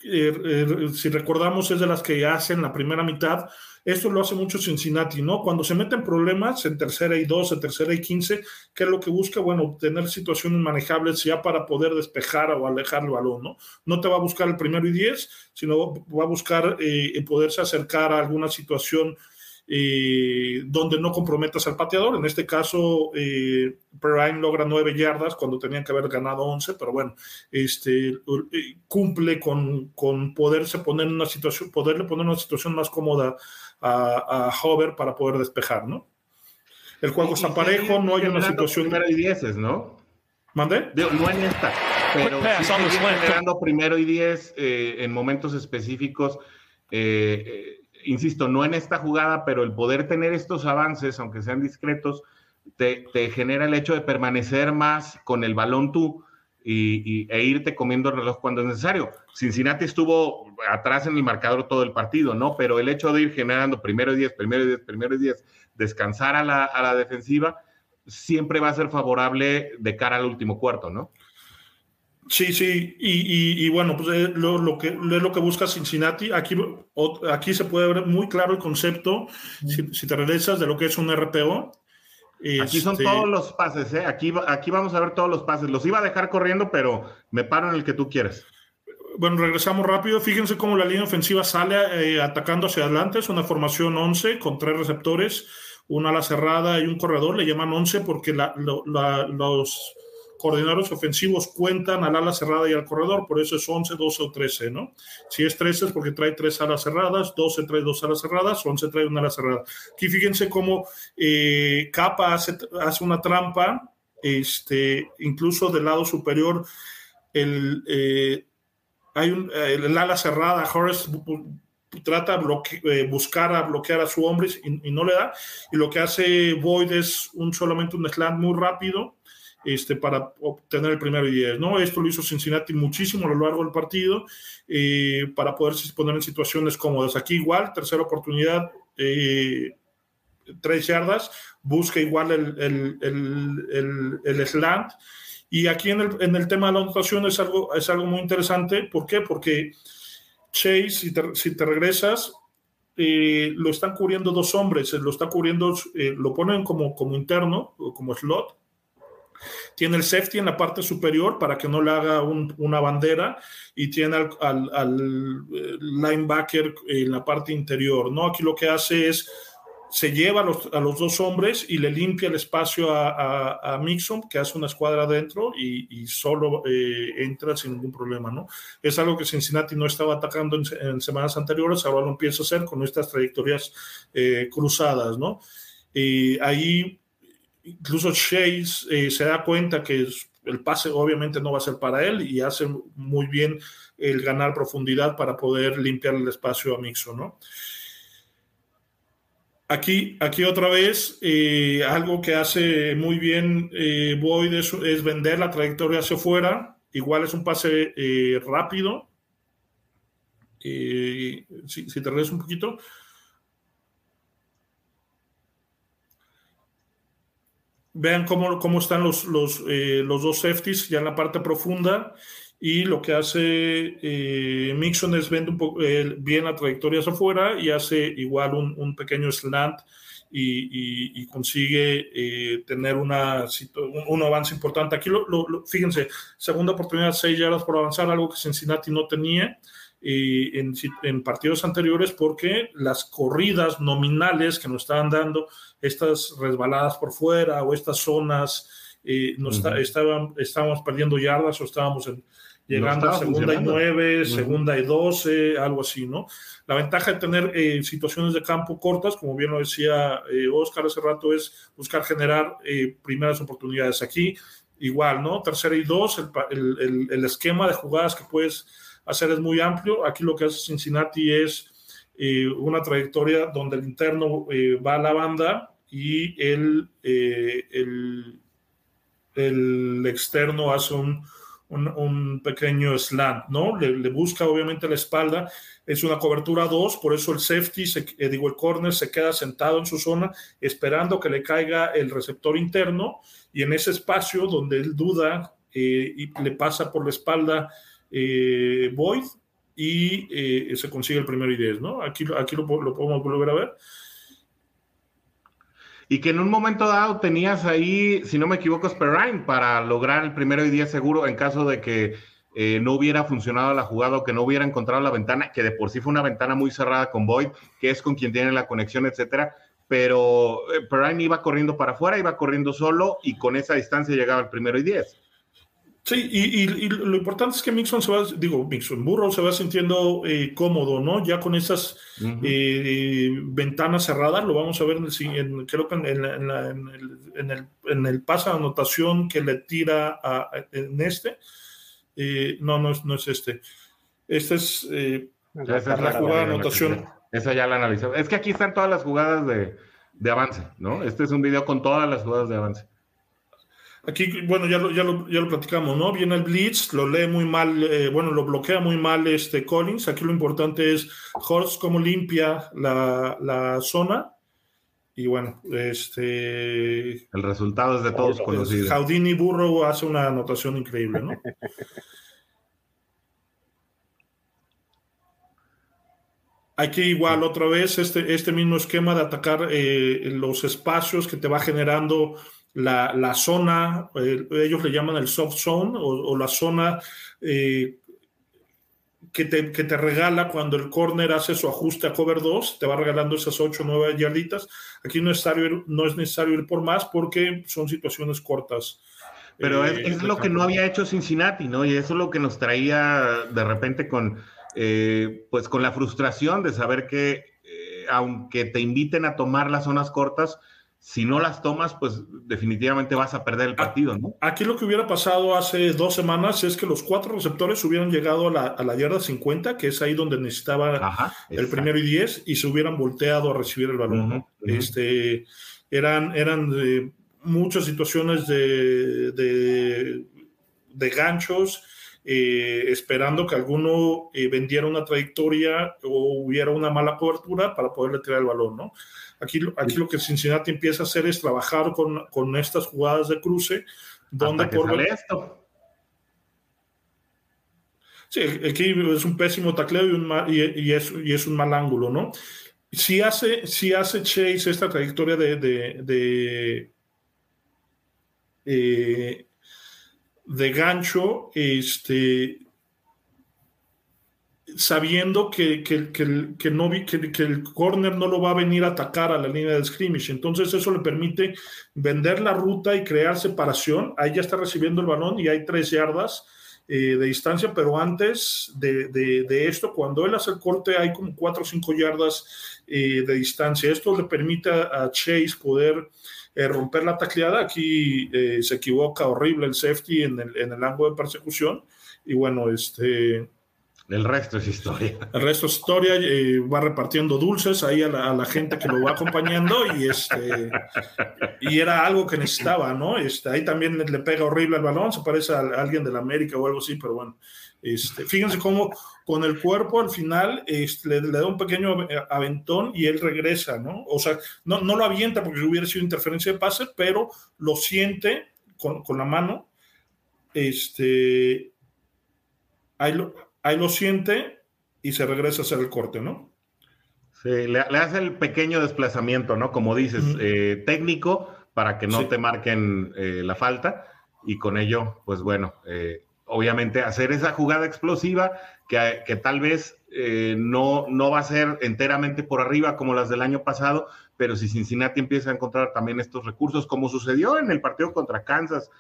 Speaker 2: si recordamos, es de las que hacen la primera mitad esto lo hace mucho Cincinnati, ¿no? Cuando se meten problemas en tercera y dos, en tercera y quince, ¿qué es lo que busca? Bueno, tener situaciones manejables ya para poder despejar o alejar el balón, ¿no? No te va a buscar el primero y diez, sino va a buscar eh, poderse acercar a alguna situación eh, donde no comprometas al pateador. En este caso, eh, Perrine logra nueve yardas cuando tenían que haber ganado once, pero bueno, este, eh, cumple con, con poderse poner en una situación, poderle poner una situación más cómoda a, a Hover para poder despejar, ¿no? El juego está parejo, no hay una situación.
Speaker 1: Primero y dieces, ¿no?
Speaker 2: ¿Mande?
Speaker 1: no en esta, pero sí generando primero y diez eh, en momentos específicos. Eh, eh, insisto, no en esta jugada, pero el poder tener estos avances, aunque sean discretos, te, genera el hecho de permanecer más con el balón tú y, e irte comiendo el reloj cuando es necesario. Cincinnati estuvo atrás en el marcador todo el partido, ¿no? Pero el hecho de ir generando primero y diez, primero y diez, primero y diez, descansar a la, a la defensiva, siempre va a ser favorable de cara al último cuarto, ¿no?
Speaker 2: Sí, sí, y, y, bueno, pues es lo, lo, que, es lo que busca Cincinnati. Aquí, aquí se puede ver muy claro el concepto, si, si, te regresas, de lo que es un RPO.
Speaker 1: Aquí son este, todos los pases, ¿eh? Aquí, aquí vamos a ver todos los pases. Los iba a dejar corriendo, pero me paro en el que tú quieres.
Speaker 2: Bueno, regresamos rápido. Fíjense cómo la línea ofensiva sale eh, atacando hacia adelante. Es una formación 11 con tres receptores. una ala cerrada y un corredor, le llaman 11 porque los coordinadores ofensivos cuentan al ala cerrada y al corredor, por eso es 11, 12 o 13, ¿no? Si es 13 es porque trae tres alas cerradas, 12 trae dos alas cerradas, 11 trae una ala cerrada. Aquí fíjense cómo eh, Capa hace, hace, una trampa, este, incluso del lado superior, el, eh, hay un, el, ala cerrada, Horace trata de eh, buscar a bloquear a su hombre y, y, no le da, y lo que hace Boyd es un, solamente un slant muy rápido, este, para obtener el primero y diez. ¿no? Esto lo hizo Cincinnati muchísimo a lo largo del partido eh, para poderse poner en situaciones cómodas. Aquí igual, tercera oportunidad, eh, tres yardas, busca igual el, el, el, el, slant. Y aquí en el, en el tema de la anotación es algo, es algo muy interesante. ¿Por qué? Porque Chase, si te, si te regresas, eh, lo están cubriendo dos hombres, lo está cubriendo, lo ponen como, como interno, como slot, tiene el safety en la parte superior para que no le haga una bandera y tiene al, eh, linebacker en la parte interior. ¿no? Aquí lo que hace es se lleva a los, dos hombres y le limpia el espacio a, Mixon, que hace una escuadra adentro y, solo eh, entra sin ningún problema, ¿no? Es algo que Cincinnati no estaba atacando en, semanas anteriores, ahora lo empieza a hacer con estas trayectorias eh, cruzadas, ¿no? Y ahí incluso Chase eh, se da cuenta que el pase obviamente no va a ser para él y hace muy bien el ganar profundidad para poder limpiar el espacio a Mixo, ¿no? Aquí, aquí otra vez, eh, algo que hace muy bien eh, Boyd es, vender la trayectoria hacia afuera. Igual es un pase rápido. si, si, te regresas un poquito, Vean cómo, cómo están los, los, eh, los, dos safeties ya en la parte profunda y lo que hace eh, Mixon es vende un poco eh, bien la trayectoria hacia afuera y hace igual un, un pequeño slant y, y, consigue tener una, un, avance importante. Aquí, lo, lo, fíjense, segunda oportunidad, seis yardas por avanzar, algo que Cincinnati no tenía. En, en, partidos anteriores porque las corridas nominales que nos estaban dando estas resbaladas por fuera o estas zonas, eh, estaban, estábamos perdiendo yardas o estábamos llegando a segunda y nueve, segunda y doce, algo así, ¿no? La ventaja de tener eh, situaciones de campo cortas, como bien lo decía eh, Oscar hace rato, es buscar generar primeras oportunidades. Aquí, igual, ¿no? Tercera y dos, el, el, esquema de jugadas que puedes hacer es muy amplio. Aquí lo que hace Cincinnati es una trayectoria donde el interno va a la banda y el, eh, el, externo hace un, un, pequeño slant, ¿no? Le, busca obviamente la espalda, es una cobertura 2, por eso el safety, se, eh, digo, el corner se queda sentado en su zona esperando que le caiga el receptor interno y en ese espacio donde él duda eh, y le pasa por la espalda Boyd y se consigue el primer y ¿no? Aquí, aquí lo, lo podemos volver a ver
Speaker 1: y que en un momento dado tenías ahí, si no me equivoco, Sperrine para lograr el primero y diez seguro en caso de que eh, no hubiera funcionado la jugada o que no hubiera encontrado la ventana, que de por sí fue una ventana muy cerrada con Boyd, que es con quien tiene la conexión, etcétera. Pero eh, Perrine iba corriendo para afuera, iba corriendo solo y con esa distancia llegaba el primero y diez.
Speaker 2: Sí, y, lo importante es que Mixon se va, digo, Mixon, Burrow se va sintiendo eh, cómodo, ¿no? Ya con esas eh, ventanas cerradas, lo vamos a ver en el, creo que en, el, en, el, pase de anotación que le tira a, en este. Eh, no, no es, no es este. Este es la, jugada de anotación.
Speaker 1: Esa ya la analizamos. Es que aquí están todas las jugadas de, de avance, ¿no? Este es un video con todas las jugadas de avance.
Speaker 2: Aquí, bueno, ya lo, ya lo, ya lo platicamos, ¿no? Viene el blitz, lo lee muy mal, eh, bueno, lo bloquea muy mal este Collins. Aquí lo importante es Horst cómo limpia la, la zona. Y bueno, este...
Speaker 1: El resultado es de todos conocido.
Speaker 2: Jaudini Burrow hace una anotación increíble, ¿no? (laughs) Aquí igual otra vez este, este mismo esquema de atacar eh, los espacios que te va generando la, la zona, eh, ellos le llaman el soft zone o, la zona eh, que te, que te, regala cuando el corner hace su ajuste a cover 2, te va regalando esas 8 o 9 yarditas. Aquí no es, necesario, no es necesario ir por más porque son situaciones cortas.
Speaker 1: Pero es, eh, lo que no había hecho Cincinnati, ¿no? Y eso es lo que nos traía de repente con, eh, pues con la frustración de saber que aunque te inviten a tomar las zonas cortas, si no las tomas, pues definitivamente vas a perder el partido, ¿no?
Speaker 2: Aquí lo que hubiera pasado hace dos semanas es que los cuatro receptores hubieran llegado a la, a la yarda 50, que es ahí donde necesitaba el primero y 10, y se hubieran volteado a recibir el balón. este, eran eran muchas situaciones de, de, ganchos, eh, esperando que alguno eh, vendiera una trayectoria o hubiera una mala cobertura para poderle tirar el balón, ¿no? Aquí, aquí lo que Cincinnati empieza a hacer es trabajar con, con estas jugadas de cruce, donde por... esto. Sí, aquí es un pésimo tacleo y, un y, es, y, es, un mal ángulo, ¿no? Si hace, si hace Chase esta trayectoria de, de, eh, de gancho, este, sabiendo que, que, que, que no, el corner no lo va a venir a atacar a la línea de scrimmage. Entonces eso le permite vender la ruta y crear separación. Ahí ya está recibiendo el balón y hay tres yardas eh, de distancia, pero antes de, de, esto, cuando él hace el corte, hay como cuatro o cinco yardas eh, de distancia. Esto le permite a Chase poder eh, romper la tacleada. Aquí se equivoca horrible el safety en el, en el ángulo de persecución. Y bueno, este
Speaker 1: el resto es historia.
Speaker 2: El resto es historia. Eh, va repartiendo dulces ahí a la, gente que lo va acompañando y este y era algo que necesitaba, ¿no? Este, ahí también le pega horrible al balón, se parece a, alguien de la América o algo así, pero bueno. Este, fíjense cómo con el cuerpo al final este, le, da un pequeño aventón y él regresa, ¿no? O sea, no, no lo avienta porque hubiera sido interferencia de pase, pero lo siente con, con la mano. Este, ahí lo, ahí lo siente y se regresa a hacer el corte, ¿no?
Speaker 1: Sí, le, hace el pequeño desplazamiento, ¿no? Como dices, eh, técnico para que no te marquen eh, la falta y con ello, pues bueno, eh, obviamente hacer esa jugada explosiva que, que tal vez no, no va a ser enteramente por arriba como las del año pasado, pero si Cincinnati empieza a encontrar también estos recursos, como sucedió en el partido contra Kansas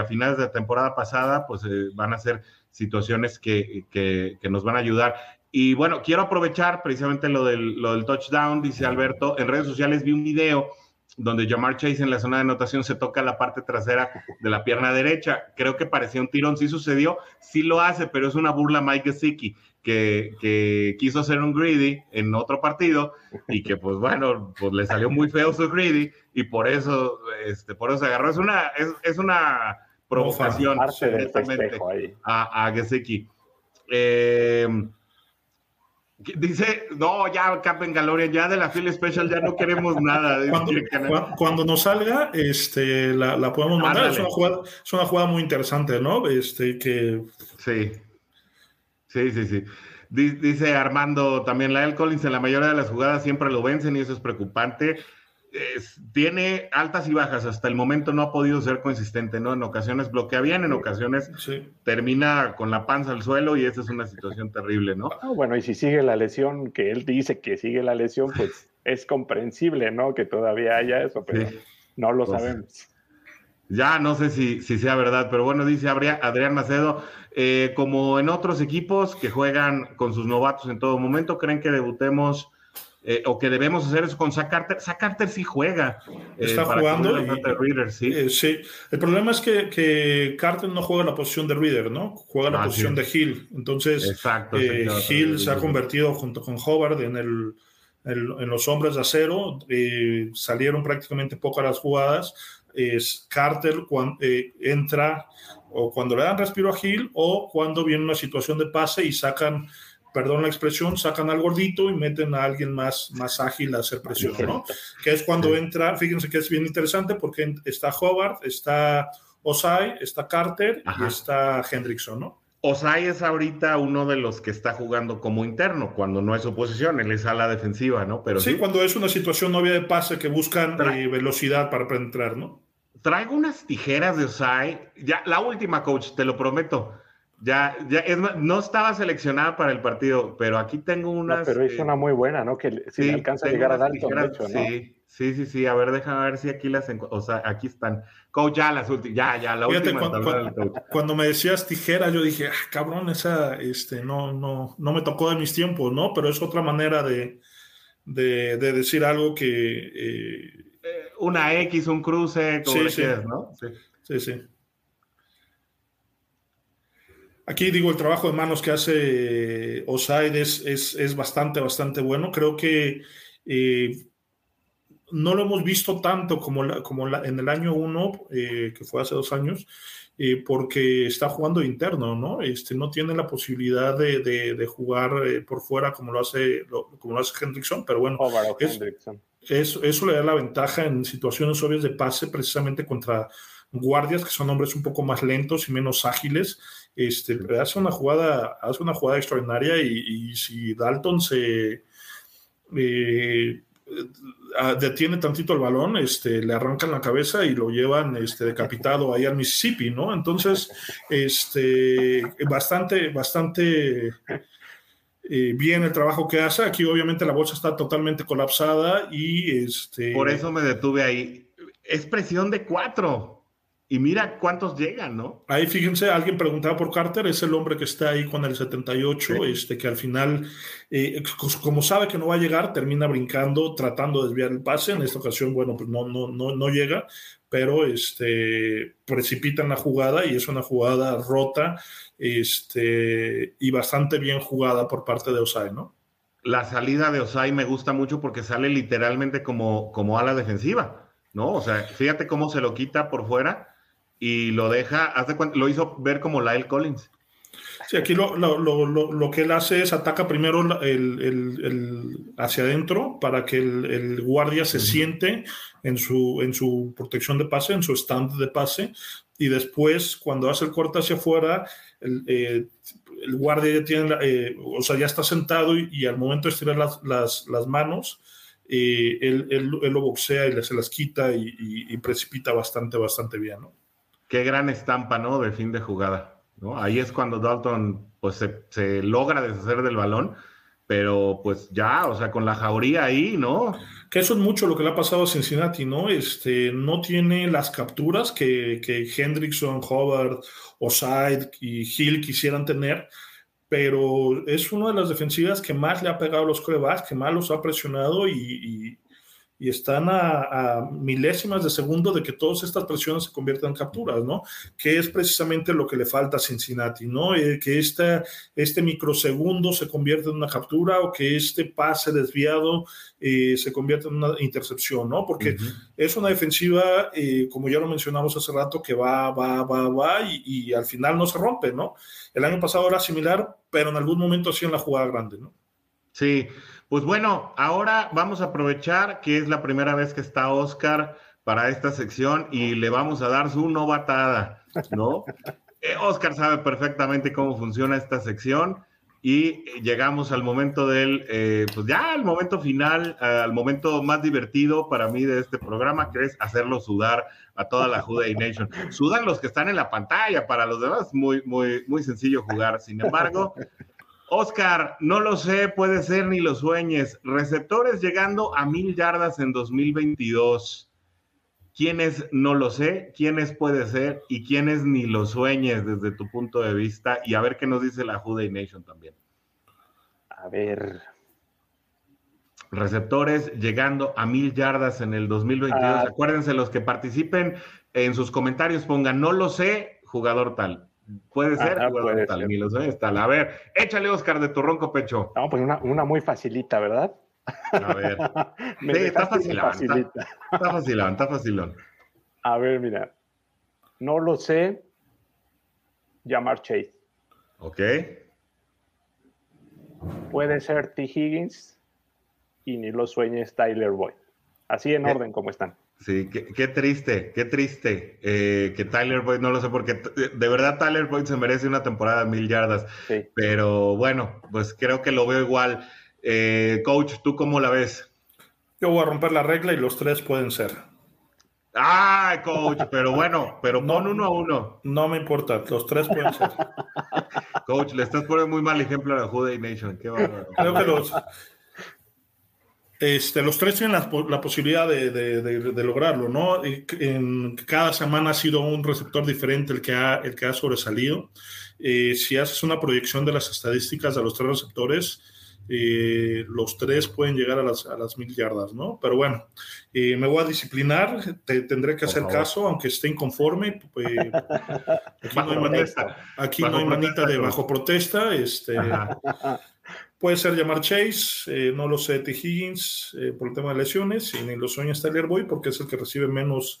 Speaker 1: a finales de la temporada pasada, pues van a ser situaciones que, que, nos van a ayudar. Y bueno, quiero aprovechar precisamente lo del, lo del touchdown, dice Alberto. En redes sociales vi un video donde Jamar Chase en la zona de anotación se toca la parte trasera de la pierna derecha. Creo que parecía un tirón, sí sucedió, sí lo hace, pero es una burla Mike Gesicki, que, que quiso hacer un greedy en otro partido y que pues bueno, pues le salió muy feo su greedy y por eso, este, por eso se agarró. Es una, es, es una provocación a, a Gesicki. Eh, dice, no, ya Captain Galorian, ya de la Phil Special ya no queremos nada.
Speaker 2: Cuando, nos salga, este, la, podemos mandar. Es una, jugada, es una, jugada, muy interesante, ¿no? Este, que...
Speaker 1: Sí, sí, sí, sí. Dice Armando, también la Collins en la mayoría de las jugadas siempre lo vencen y eso es preocupante tiene altas y bajas. Hasta el momento no ha podido ser consistente, ¿no? En ocasiones bloquea bien, en ocasiones termina con la panza al suelo y esa es una situación terrible, ¿no?
Speaker 3: Ah, bueno, y si sigue la lesión, que él dice que sigue la lesión, pues (laughs) es comprensible, ¿no? Que todavía haya eso, pero no lo pues, sabemos.
Speaker 1: Ya no sé si, si, sea verdad, pero bueno, dice Adrián Macedo, eh, como en otros equipos que juegan con sus novatos en todo momento, ¿creen que debutemos eh, o que debemos hacer eso con Zach Carter. Zach Carter sí juega.
Speaker 2: Eh, Está jugando. Eh, ¿sí? El problema es que, que, Carter no juega la posición de Reader, ¿no? Juega la ah, posición de Hill. Entonces, Exacto, Hill se ha convertido junto con Howard en, el, en los hombres de acero. salieron prácticamente pocas las jugadas. Es Carter cuando entra o cuando le dan respiro a Hill o cuando viene una situación de pase y sacan perdón la expresión, sacan al gordito y meten a alguien más, más ágil a hacer presión, ¿no? Que es cuando entra, fíjense que es bien interesante porque está Howard, está Osai, está Carter y está Hendrickson, ¿no?
Speaker 1: Osai es ahorita uno de los que está jugando como interno, cuando no es oposición, él es a la defensiva, ¿no?
Speaker 2: Pero sí, cuando es una situación novia de pase que buscan eh, velocidad para penetrar, ¿no?
Speaker 1: Traigo unas tijeras de Osai, ya la última, coach, te lo prometo Ya, ya, es no estaba seleccionada para el partido, pero aquí tengo unas.
Speaker 3: pero es una muy buena, ¿no? Que si alcanza a llegar a Dalton, de hecho, ¿no?
Speaker 1: Sí, sí, sí, sí. A ver, déjame ver si aquí las. O sea, aquí están. Coach, ya las últimas. Ya, ya, la última.
Speaker 2: Cuando, cuando, me decías tijera, yo dije, ah, cabrón, esa, este, no, no, no me tocó de mis tiempos, ¿no? Pero es otra manera de, de, decir algo que. Eh,
Speaker 1: eh, una X, un cruce, como sí, ¿no?
Speaker 2: Sí, sí. sí. Aquí digo, el trabajo de manos que hace Osaid es, es, bastante, bastante bueno. Creo que eh, no lo hemos visto tanto como, como en el año 1, eh, que fue hace dos años, eh, porque está jugando interno, ¿no? Este, no tiene la posibilidad de, jugar por fuera como lo hace, como lo hace Hendrickson, pero bueno, eso le da la ventaja en situaciones obvias de pase precisamente contra guardias que son hombres un poco más lentos y menos ágiles este, hace una jugada, hace una jugada extraordinaria y, si Dalton se eh, detiene tantito el balón, este, le arrancan la cabeza y lo llevan este, decapitado ahí al Mississippi, ¿no? Entonces, este, bastante, bastante eh, bien el trabajo que hace. Aquí obviamente la bolsa está totalmente colapsada y este...
Speaker 1: Por eso me detuve ahí. Es presión de cuatro. Y mira cuántos llegan, ¿no?
Speaker 2: Ahí fíjense, alguien preguntaba por Carter, es el hombre que está ahí con el 78, este, que al final, eh, como sabe que no va a llegar, termina brincando, tratando de desviar el pase. En esta ocasión, bueno, pues no, no, no, no llega, pero este, precipitan la jugada y es una jugada rota este, y bastante bien jugada por parte de Osai, ¿no?
Speaker 1: La salida de Osai me gusta mucho porque sale literalmente como, como ala defensiva, ¿no? O sea, fíjate cómo se lo quita por fuera y lo deja, hace lo hizo ver como Lyle Collins.
Speaker 2: Sí, aquí lo, lo, lo, lo, que él hace es ataca primero el, el, hacia adentro para que el, guardia se siente en su, en su protección de pase, en su stand de pase, y después cuando hace el corte hacia afuera, el, eh, guardia ya tiene, eh, o sea, ya está sentado y, al momento de estirar las, las, las manos, eh, él, él, lo boxea y se las quita y, y, y precipita bastante, bastante bien, ¿no?
Speaker 1: Qué gran estampa, ¿no? De fin de jugada. ¿no? Ahí es cuando Dalton pues se, logra deshacer del balón, pero pues ya, o sea, con la jauría ahí, ¿no?
Speaker 2: Que eso es mucho lo que le ha pasado a Cincinnati, ¿no? Este, no tiene las capturas que, que Hendrickson, Howard, Oside y Hill quisieran tener, pero es una de las defensivas que más le ha pegado a los corebacks, que más los ha presionado y, y están a, milésimas de segundo de que todas estas presiones se conviertan en capturas, ¿no? Que es precisamente lo que le falta a Cincinnati, ¿no? Eh, que este, este microsegundo se convierta en una captura o que este pase desviado eh, se convierta en una intercepción, ¿no? Porque es una defensiva, eh, como ya lo mencionamos hace rato, que va, va, va, va y, y al final no se rompe, ¿no? El año pasado era similar, pero en algún momento hacía en la jugada grande, ¿no?
Speaker 1: Sí, pues bueno, ahora vamos a aprovechar que es la primera vez que está Oscar para esta sección y le vamos a dar su novatada, ¿no? (laughs) Eh, Oscar sabe perfectamente cómo funciona esta sección y llegamos al momento del, eh, pues ya al momento final, al momento más divertido para mí de este programa, que es hacerlo sudar a toda la Juday Nation. Sudan los que están en la pantalla, para los demás muy, muy, muy sencillo jugar. Sin embargo, Oscar, no lo sé, puede ser ni lo sueñes. Receptores llegando a mil yardas en 2022. ¿Quiénes no lo sé? ¿Quiénes puede ser? ¿Y quiénes ni lo sueñes desde tu punto de vista? Y a ver qué nos dice la Juday Nation también.
Speaker 3: A ver.
Speaker 1: Receptores llegando a mil yardas en el 2022. Ah. Acuérdense, los que participen en sus comentarios pongan, no lo sé, jugador tal. Puede ser, puede tal, ser. A ver, échale, Oscar, de tu ronco pecho.
Speaker 3: No, pues una, una muy facilita, ¿verdad?
Speaker 1: A ver. (laughs) sí, está facilón. Está, está facilón, está facilón.
Speaker 3: A ver, mira. No lo sé. Llamar Chase.
Speaker 1: Ok.
Speaker 3: Puede ser T. Higgins y ni lo sueñes Tyler Boyd. Así en orden como están.
Speaker 1: Sí, qué, triste, qué triste eh, que Tyler Boyd, no lo sé, porque de verdad Tyler Boyd se merece una temporada de mil yardas, pero bueno, pues creo que lo veo igual. Eh, coach, ¿tú cómo la ves?
Speaker 2: Yo voy a romper la regla y los tres pueden ser.
Speaker 1: Ay, coach, pero bueno, pero (laughs) pon uno a uno.
Speaker 2: No me importa, los tres pueden ser. (laughs)
Speaker 1: Coach, le estás poniendo muy mal ejemplo a la Juday Nation. Qué bárbaro.
Speaker 2: Creo que los, este, los tres tienen la, posibilidad de, lograrlo, ¿no? En, cada semana ha sido un receptor diferente el que ha, el que ha sobresalido. Eh, si haces una proyección de las estadísticas de los tres receptores, eh, los tres pueden llegar a las, a las mil yardas, ¿no? Pero bueno, eh, me voy a disciplinar, te, tendré que hacer caso, aunque esté inconforme. Pues, (laughs) aquí no hay manita, aquí no hay manita de bajo protesta. Este, puede ser llamar Chase, eh, no lo sé, T. Higgins por el tema de lesiones, y ni lo sueña Tyler Boyd porque es el que recibe menos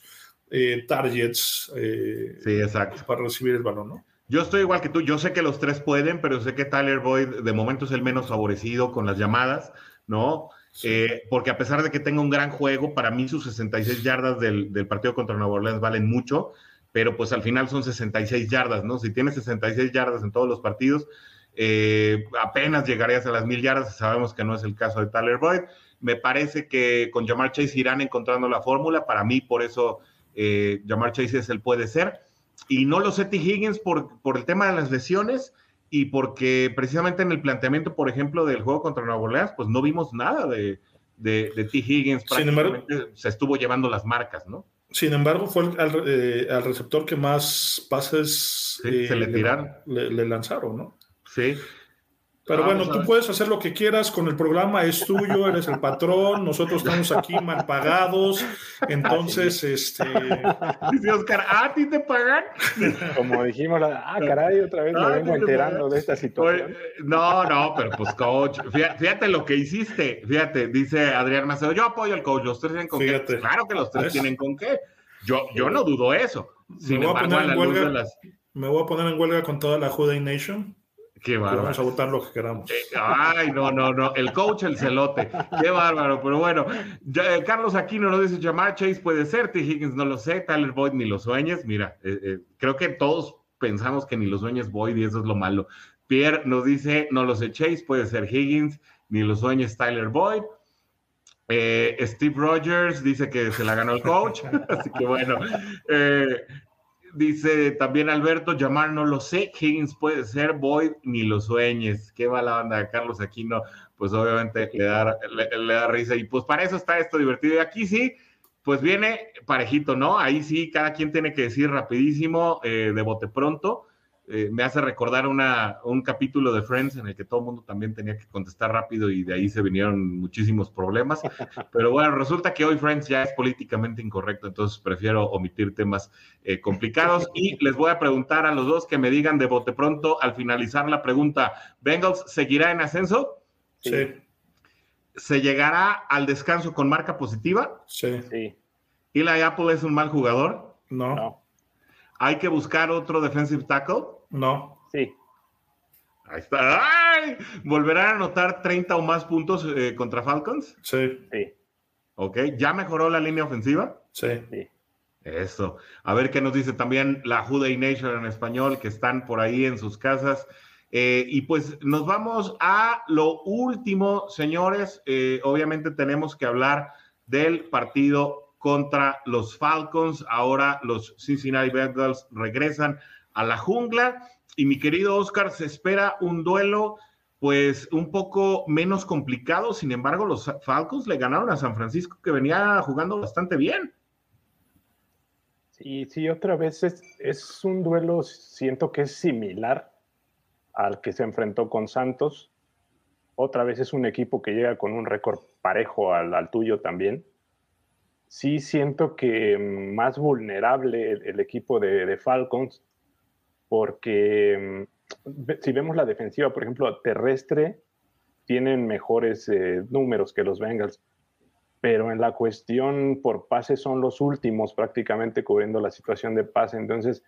Speaker 2: targets
Speaker 1: sí, exacto.
Speaker 2: para recibir el balón, ¿no?
Speaker 1: Yo estoy igual que tú, yo sé que los tres pueden, pero sé que Tyler Boyd de momento es el menos favorecido con las llamadas, ¿no? Eh, porque a pesar de que tenga un gran juego, para mí sus 66 yardas del, partido contra Nueva Orleans valen mucho, pero pues al final son 66 yardas, ¿no? Si tienes 66 yardas en todos los partidos, eh, apenas llegarías a las mil yardas, sabemos que no es el caso de Tyler Boyd. Me parece que con Jamar Chase irán encontrando la fórmula, para mí por eso eh, Jamar Chase es el puede ser y no lo sé T. Higgins por, por el tema de las lesiones y porque precisamente en el planteamiento, por ejemplo, del juego contra Nueva Orleans, pues no vimos nada de, de, T. Higgins. Prácticamente se estuvo llevando las marcas, ¿no?
Speaker 2: Sin embargo, fue al, eh, receptor que más pases
Speaker 1: se le, tiraron.
Speaker 2: le, lanzaron, ¿no?
Speaker 1: Sí.
Speaker 2: Pero bueno, tú puedes hacer lo que quieras con el programa, es tuyo, eres el patrón, nosotros (laughs) estamos aquí mal pagados, entonces, este... (laughs)
Speaker 1: Dice Oscar, ¿a ti te pagan? (laughs)
Speaker 3: Como dijimos, ah, caray, otra vez me vengo enterando de esta situación.
Speaker 1: no, no, pero pues coach, fíjate, lo que hiciste, fíjate, dice Adrián Macedo, yo apoyo al coach, los tres tienen con qué. Claro que los tres tienen con qué. Yo, yo no dudo eso.
Speaker 2: Sin me, voy embargo, a poner en huelga, me voy a poner en huelga con toda la Juday Nation.
Speaker 1: Qué bárbaro.
Speaker 2: Vamos a votar lo que queramos. Eh,
Speaker 1: ay, no, no, no. El coach, el celote. Qué bárbaro. Pero bueno, eh, Carlos Aquino nos dice: Jamar Chase puede ser, T. Higgins no lo sé, Tyler Boyd ni lo sueñes. Mira, eh, creo que todos pensamos que ni lo sueñes Boyd y eso es lo malo. Pierre nos dice: No lo sé, Chase puede ser Higgins, ni lo sueñes Tyler Boyd. Steve Rogers dice que se la ganó el coach. (laughs) Así que bueno. Dice también Alberto, llamar no lo sé, Higgins puede ser, Boyd ni lo sueñes. Qué va la banda de Carlos Aquino, pues obviamente le da, le da risa. Y pues para eso está esto divertido. Y aquí sí, pues viene parejito, ¿no? Ahí sí, cada quien tiene que decir rapidísimo, eh, de bote pronto. Eh, me hace recordar una, un capítulo de Friends en el que todo el mundo también tenía que contestar rápido y de ahí se vinieron muchísimos problemas. (laughs) Pero bueno, resulta que hoy Friends ya es políticamente incorrecto, entonces prefiero omitir temas eh, complicados. Y (laughs) les voy a preguntar a los dos que me digan de bote pronto al finalizar la pregunta, ¿Bengals seguirá en ascenso?
Speaker 2: Sí.
Speaker 1: ¿Se llegará al descanso con marca positiva?
Speaker 2: Sí.
Speaker 3: sí.
Speaker 1: ¿Y la Apple es un mal jugador?
Speaker 2: no.
Speaker 1: ¿Hay que buscar otro defensive tackle?
Speaker 2: No.
Speaker 3: Sí.
Speaker 1: Ahí está. ¡Ay! ¿Volverán a anotar 30 o más puntos eh, contra Falcons?
Speaker 2: Sí.
Speaker 3: Sí.
Speaker 1: Ok. ¿Ya mejoró la línea ofensiva?
Speaker 2: Sí.
Speaker 3: sí.
Speaker 1: Eso. A ver qué nos dice también la Juday Nation en español, que están por ahí en sus casas. Eh, y pues nos vamos a lo último, señores. Eh, obviamente tenemos que hablar del partido contra los Falcons. Ahora los Cincinnati Bengals regresan a la jungla. Y mi querido Oscar, se espera un duelo pues un poco menos complicado. Sin embargo, los Falcons le ganaron a San Francisco, que venía jugando bastante bien.
Speaker 3: Sí, sí, otra vez es, es un duelo, siento que es similar al que se enfrentó con Santos. Otra vez es un equipo que llega con un récord parejo al, al tuyo también sí siento que más vulnerable el, equipo de, Falcons, porque mm, si vemos la defensiva, por ejemplo, terrestre, tienen mejores eh, números que los Bengals, pero en la cuestión por pase son los últimos prácticamente cubriendo la situación de pase. Entonces,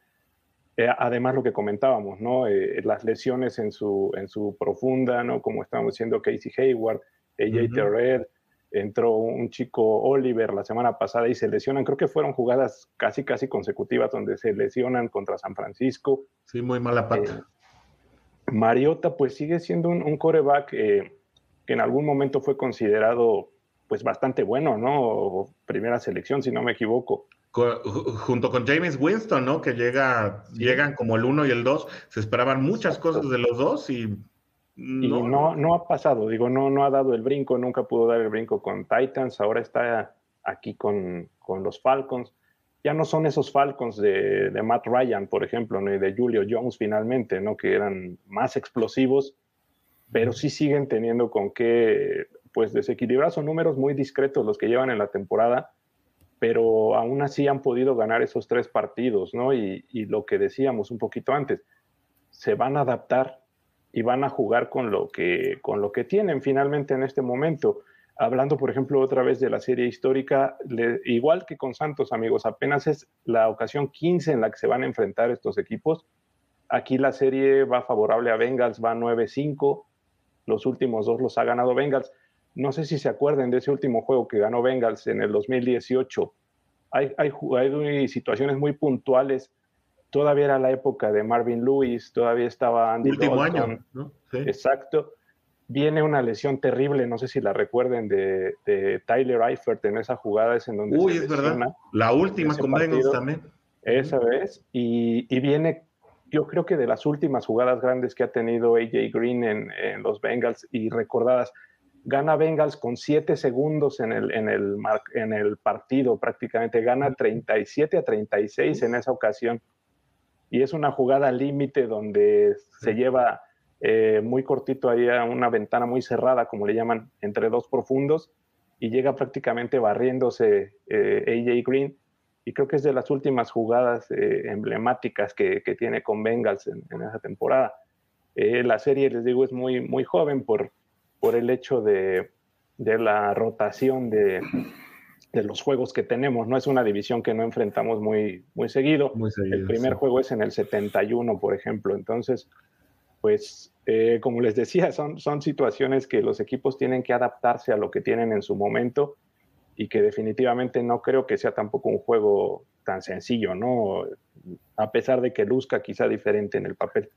Speaker 3: eh, además lo que comentábamos, ¿no? Eh, las lesiones en su, en su profunda, ¿no? Como estábamos diciendo Casey Hayward, AJ Terrell, entró un chico Oliver la semana pasada y se lesionan. Creo que fueron jugadas casi, casi consecutivas donde se lesionan contra San Francisco.
Speaker 1: Sí, muy mala pata.
Speaker 3: Eh, Mariota, pues sigue siendo un, coreback eh, que en algún momento fue considerado pues bastante bueno, ¿no? Primera selección, si no me equivoco.
Speaker 1: junto con James Winston, ¿no? Que llega, llegan como el uno y el dos. Se esperaban muchas cosas de los dos y
Speaker 3: no. Y no, no ha pasado, digo, no, no ha dado el brinco, nunca pudo dar el brinco con Titans, ahora está aquí con, con los Falcons. Ya no son esos Falcons de, de, Matt Ryan, por ejemplo, ni de Julio Jones finalmente, ¿no? Que eran más explosivos, pero sí siguen teniendo con qué, pues, desequilibrar. Son números muy discretos los que llevan en la temporada, pero aún así han podido ganar esos tres partidos, ¿no? Y, y lo que decíamos un poquito antes, se van a adaptar y van a jugar con lo que, con lo que tienen finalmente en este momento. Hablando, por ejemplo, otra vez de la serie histórica, igual que con Santos, amigos, apenas es la ocasión 15 en la que se van a enfrentar estos equipos. Aquí la serie va favorable a Bengals, va 9-5. Los últimos dos los ha ganado Bengals. No sé si se acuerden de ese último juego que ganó Bengals en el 2018. Hay, hay, hay situaciones muy puntuales todavía era la época de Marvin Lewis, todavía estaba
Speaker 1: Andy Último año, ¿no?
Speaker 3: Exacto. Viene una lesión terrible, no sé si la recuerden, de, Tyler Eifert en esa jugada, es en donde
Speaker 1: Uy, es verdad. La última con Bengals también.
Speaker 3: Esa vez. Y, viene, yo creo que de las últimas jugadas grandes que ha tenido AJ Green en, los Bengals y recordadas, gana Bengals con siete segundos en el, en el, en el partido prácticamente, gana 37 a 36 en esa ocasión y es una jugada límite donde se lleva eh, muy cortito ahí a una ventana muy cerrada, como le llaman, entre dos profundos, y llega prácticamente barriéndose eh, AJ Green. Y creo que es de las últimas jugadas eh, emblemáticas que, que, tiene con Bengals en, en esa temporada. la serie, les digo, es muy, muy joven por, por el hecho de, de la rotación de, de los juegos que tenemos. No es una división que no enfrentamos muy, muy seguido. el primer juego es en el 71, por ejemplo. Entonces, pues, eh, como les decía, son, son situaciones que los equipos tienen que adaptarse a lo que tienen en su momento y que definitivamente no creo que sea tampoco un juego tan sencillo, ¿no? A pesar de que luzca quizá diferente en el papel.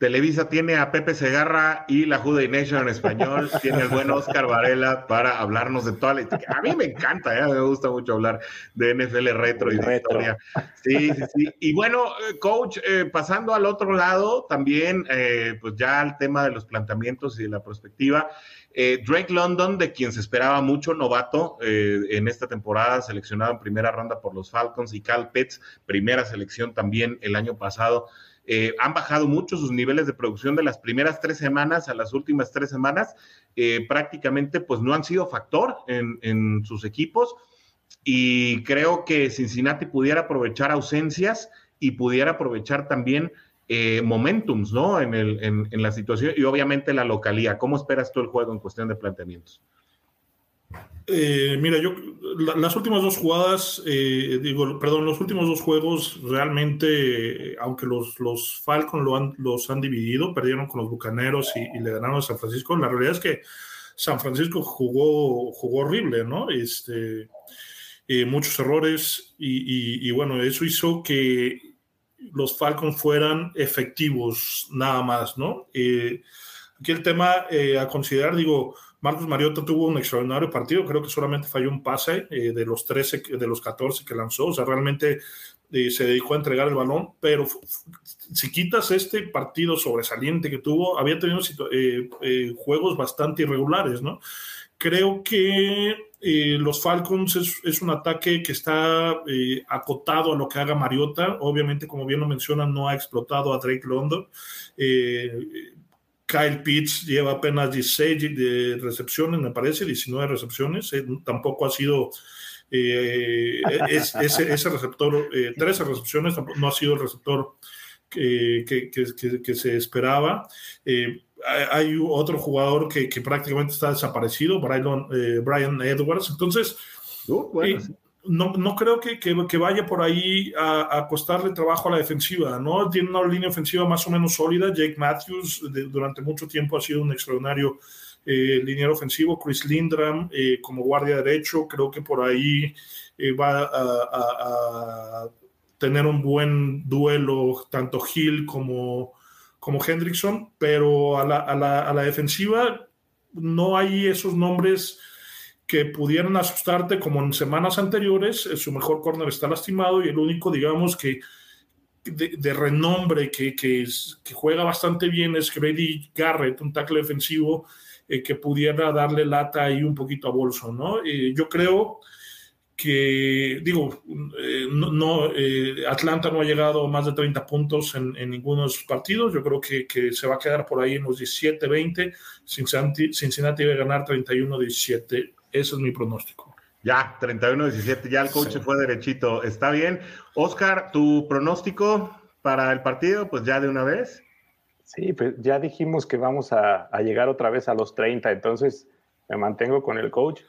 Speaker 1: Televisa tiene a Pepe Segarra y la Juday Nation en español. (laughs) tiene el buen Oscar Varela para hablarnos de toda la A mí me encanta, ¿eh? me gusta mucho hablar de NFL retro y de historia. Sí, sí, sí. Y bueno, eh, coach, eh, pasando al otro lado, también, pues ya el tema de los planteamientos y de la perspectiva. Drake London, de quien se esperaba mucho, novato en esta temporada, seleccionado en primera ronda por los Falcons, y Cal Pitts, primera selección también el año pasado. Eh, han bajado mucho sus niveles de producción de las primeras tres semanas a las últimas tres semanas. Eh, prácticamente, pues no han sido factor en, sus equipos. Y creo que Cincinnati pudiera aprovechar ausencias y pudiera aprovechar también eh, momentums, ¿no? En, el, en la situación y obviamente la localía. ¿Cómo esperas tú el juego en cuestión de planteamientos?
Speaker 2: Eh, mira, yo las últimas dos jugadas, eh, digo, perdón, los últimos dos juegos realmente, aunque los, los Falcons los han dividido, perdieron con los Bucaneros y, le ganaron a San Francisco. La realidad es que San Francisco jugó, jugó horrible, ¿no? Este, eh, muchos errores y, y, bueno, eso hizo que los Falcons fueran efectivos nada más, ¿no? aquí el tema a considerar, digo, Marcos Mariota tuvo un extraordinario partido, creo que solamente falló un pase eh, de los 13, de los 14 que lanzó, o sea, realmente eh, se dedicó a entregar el balón, pero si quitas este partido sobresaliente que tuvo, había tenido eh, juegos bastante irregulares, ¿no? Creo que los Falcons es, un ataque que está acotado a lo que haga Mariota. Obviamente, como bien lo mencionan, no ha explotado a Drake London. Kyle Pitts lleva apenas 16 de recepciones, me parece, 19 recepciones. Eh, tampoco ha sido eh, ese, receptor, 13 eh, recepciones, no ha sido el receptor que, que, se esperaba. hay otro jugador que, prácticamente está desaparecido, Brian, Brian Edwards. Entonces, uh, no, no creo que, que, vaya por ahí a, costarle trabajo a la defensiva, ¿no? Tiene una línea ofensiva más o menos sólida. Jake Matthews durante mucho tiempo ha sido un extraordinario eh, liniero ofensivo. Chris Lindram eh, como guardia derecho, creo que por ahí eh, va a, tener un buen duelo tanto Hill como, como Hendrickson, pero a la, a la, a la defensiva no hay esos nombres que pudieran asustarte como en semanas anteriores. Eh, su mejor corner está lastimado y el único, digamos, que de, renombre que, que, juega bastante bien es Grady Garrett, un tackle defensivo eh, que pudiera darle lata ahí un poquito a bolso, ¿no? Eh, yo creo que, digo, eh, no, Atlanta no ha llegado a más de 30 puntos en, ninguno de sus partidos, yo creo que, que, se va a quedar por ahí en los 17, 20, Cincinnati, Cincinnati a ganar 31, 17, ese es mi pronóstico.
Speaker 1: Ya, 31-17, ya el coach fue derechito. Está bien. Oscar, ¿tu pronóstico para el partido? Pues ya de una vez.
Speaker 3: Sí, pues ya dijimos que vamos a, llegar otra vez a los 30, entonces me mantengo con el coach.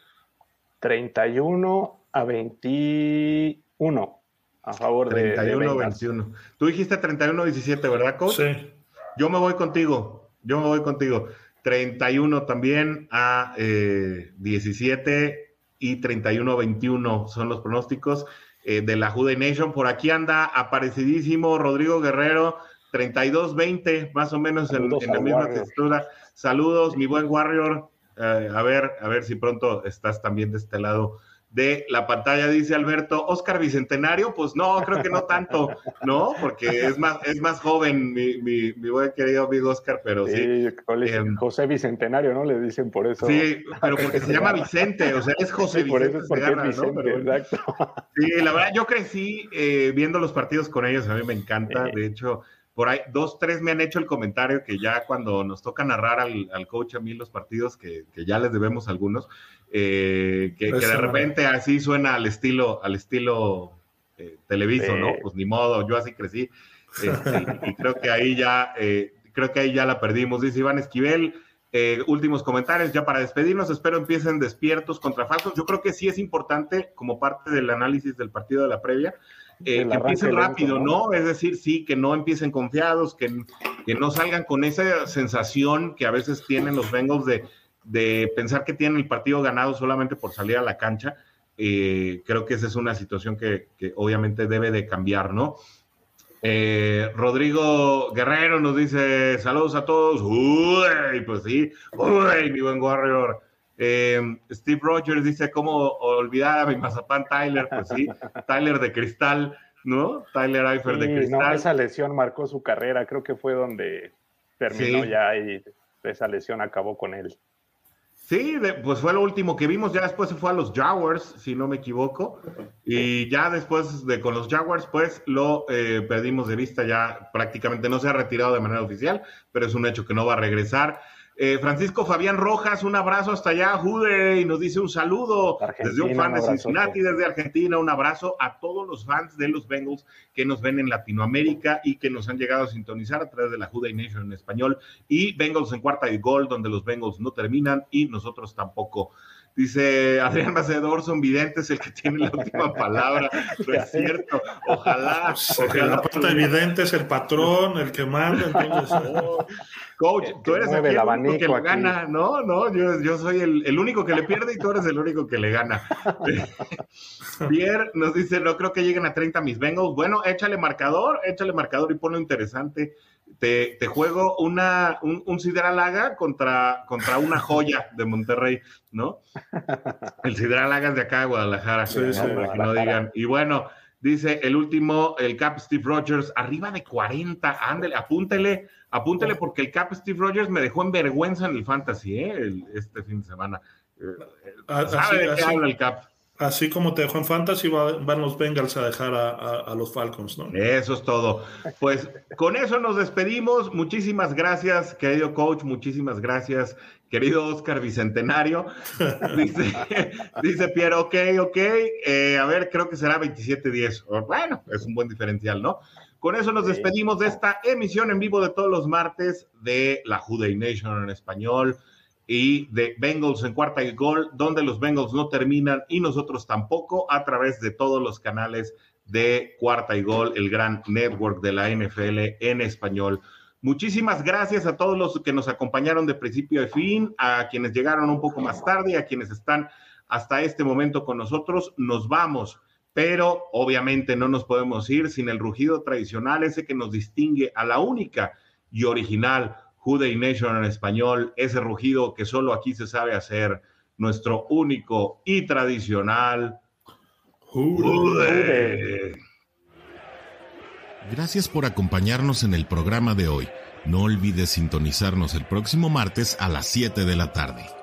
Speaker 3: 31 a 21 a favor de 31
Speaker 1: 21. Tú dijiste 31 17, ¿verdad, coach?
Speaker 2: Sí.
Speaker 1: Yo me voy contigo. Yo me voy contigo. 31 también a 17 eh, y 31-21 son los pronósticos eh, de la Jude Nation. Por aquí anda aparecidísimo Rodrigo Guerrero, 32-20, más o menos en, la misma textura. Saludos, mi buen Warrior. Eh, a ver, a ver si pronto estás también de este lado de la pantalla, dice Alberto. Oscar Bicentenario, pues no, creo que no tanto, ¿no? Porque es más, es más joven mi, mi, mi buen querido amigo Oscar, pero sí.
Speaker 3: Em, José Bicentenario, ¿no? Le dicen por eso.
Speaker 1: Sí, pero porque se llama Vicente, o sea, es José Vicente. Por eso es porque Vicente, exacto. Sí, la verdad, yo crecí eh, viendo los partidos con ellos, a mí me encanta, de hecho por ahí dos, tres me han hecho el comentario que ya cuando nos toca narrar al, al coach a mí los partidos, que, que, ya les debemos algunos, eh, que, de repente así suena al estilo, al estilo eh, televiso, ¿no? Pues ni modo, yo así crecí. Este, y creo que ahí ya, eh, creo que ahí ya la perdimos. Dice Iván Esquivel, últimos comentarios ya para despedirnos. Espero empiecen despiertos contra Falcons. Yo creo que sí es importante, como parte del análisis del partido de la previa, que empiecen rápido, ¿no? Es decir, sí, que no empiecen confiados, que, que no salgan con esa sensación que a veces tienen los Bengals de de pensar que tienen el partido ganado solamente por salir a la cancha, eh, creo que esa es una situación que, obviamente debe de cambiar, ¿no? Eh, Rodrigo Guerrero nos dice saludos a todos. Uy, pues sí, uy, mi buen Warrior. Eh, Steve Rogers dice cómo olvidar a mi mazapán Tyler, pues sí, (laughs) Tyler de cristal, ¿no? Tyler Eifer de cristal.
Speaker 3: esa lesión marcó su carrera, creo que fue donde terminó ya y esa lesión acabó con él.
Speaker 1: Sí, pues fue lo último que vimos. Ya después se fue a los Jaguars, si no me equivoco. Y ya después de con los Jaguars, pues lo eh, perdimos de vista. Ya prácticamente no se ha retirado de manera oficial, pero es un hecho que no va a regresar. Eh, Francisco Fabián Rojas, un abrazo hasta allá, Jude, y nos dice un saludo desde un fan de Cincinnati, desde Argentina, un abrazo a todos los fans de los Bengals que nos ven en Latinoamérica y que nos han llegado a sintonizar a través de la Jude Nation en español y Bengals en cuarta y gol, donde los Bengals no terminan y nosotros tampoco. Dice Adrián Macedor, son videntes el que tiene la última (laughs) palabra. No es cierto. Ojalá.
Speaker 2: ojalá la parte evidente es el patrón, el que manda. (laughs)
Speaker 1: coach, tú eres el, único que le gana. No, no, yo, yo soy el, el, único que le pierde y tú eres el único que le gana. (laughs) Pierre nos dice, no creo que lleguen a 30 mis Bengals. Bueno, échale marcador, échale marcador y ponlo interesante te, juego una, un, un Sidralaga contra, contra una (laughs) joya de Monterrey, ¿no? El Sidralaga es de acá de Guadalajara, para que no digan. Y bueno, dice el último, el Cap Steve Rogers, arriba de 40, ándele, apúntele, apúntele porque el Cap Steve Rogers me dejó en vergüenza en el Fantasy, ¿eh? este fin de semana. Eh,
Speaker 2: ah, ¿Sabe de qué habla el Cap? Así como te dejó en Fantasy, van los Bengals a dejar a, los Falcons, ¿no?
Speaker 1: Eso es todo. Pues con eso nos despedimos. Muchísimas gracias, querido coach. Muchísimas gracias, querido Oscar Bicentenario. (laughs) Dice, dice Pierre, ok, ok. Eh, a ver, creo que será 27-10. Bueno, es un buen diferencial, ¿no? Con eso nos despedimos de esta emisión en vivo de todos los martes de la Juday Nation en español y de Bengals en cuarta y gol, donde los Bengals no terminan y nosotros tampoco, a través de todos los canales de cuarta y gol, el gran network de la NFL en español. Muchísimas gracias a todos los que nos acompañaron de principio a fin, a quienes llegaron un poco más tarde, a quienes están hasta este momento con nosotros. Nos vamos, pero obviamente no nos podemos ir sin el rugido tradicional, ese que nos distingue a la única y original Jude Nation en español, ese rugido que solo aquí se sabe hacer.
Speaker 2: nuestro único y tradicional
Speaker 1: Gracias por acompañarnos en el programa de hoy. No olvides sintonizarnos el próximo martes a las 7 de la tarde.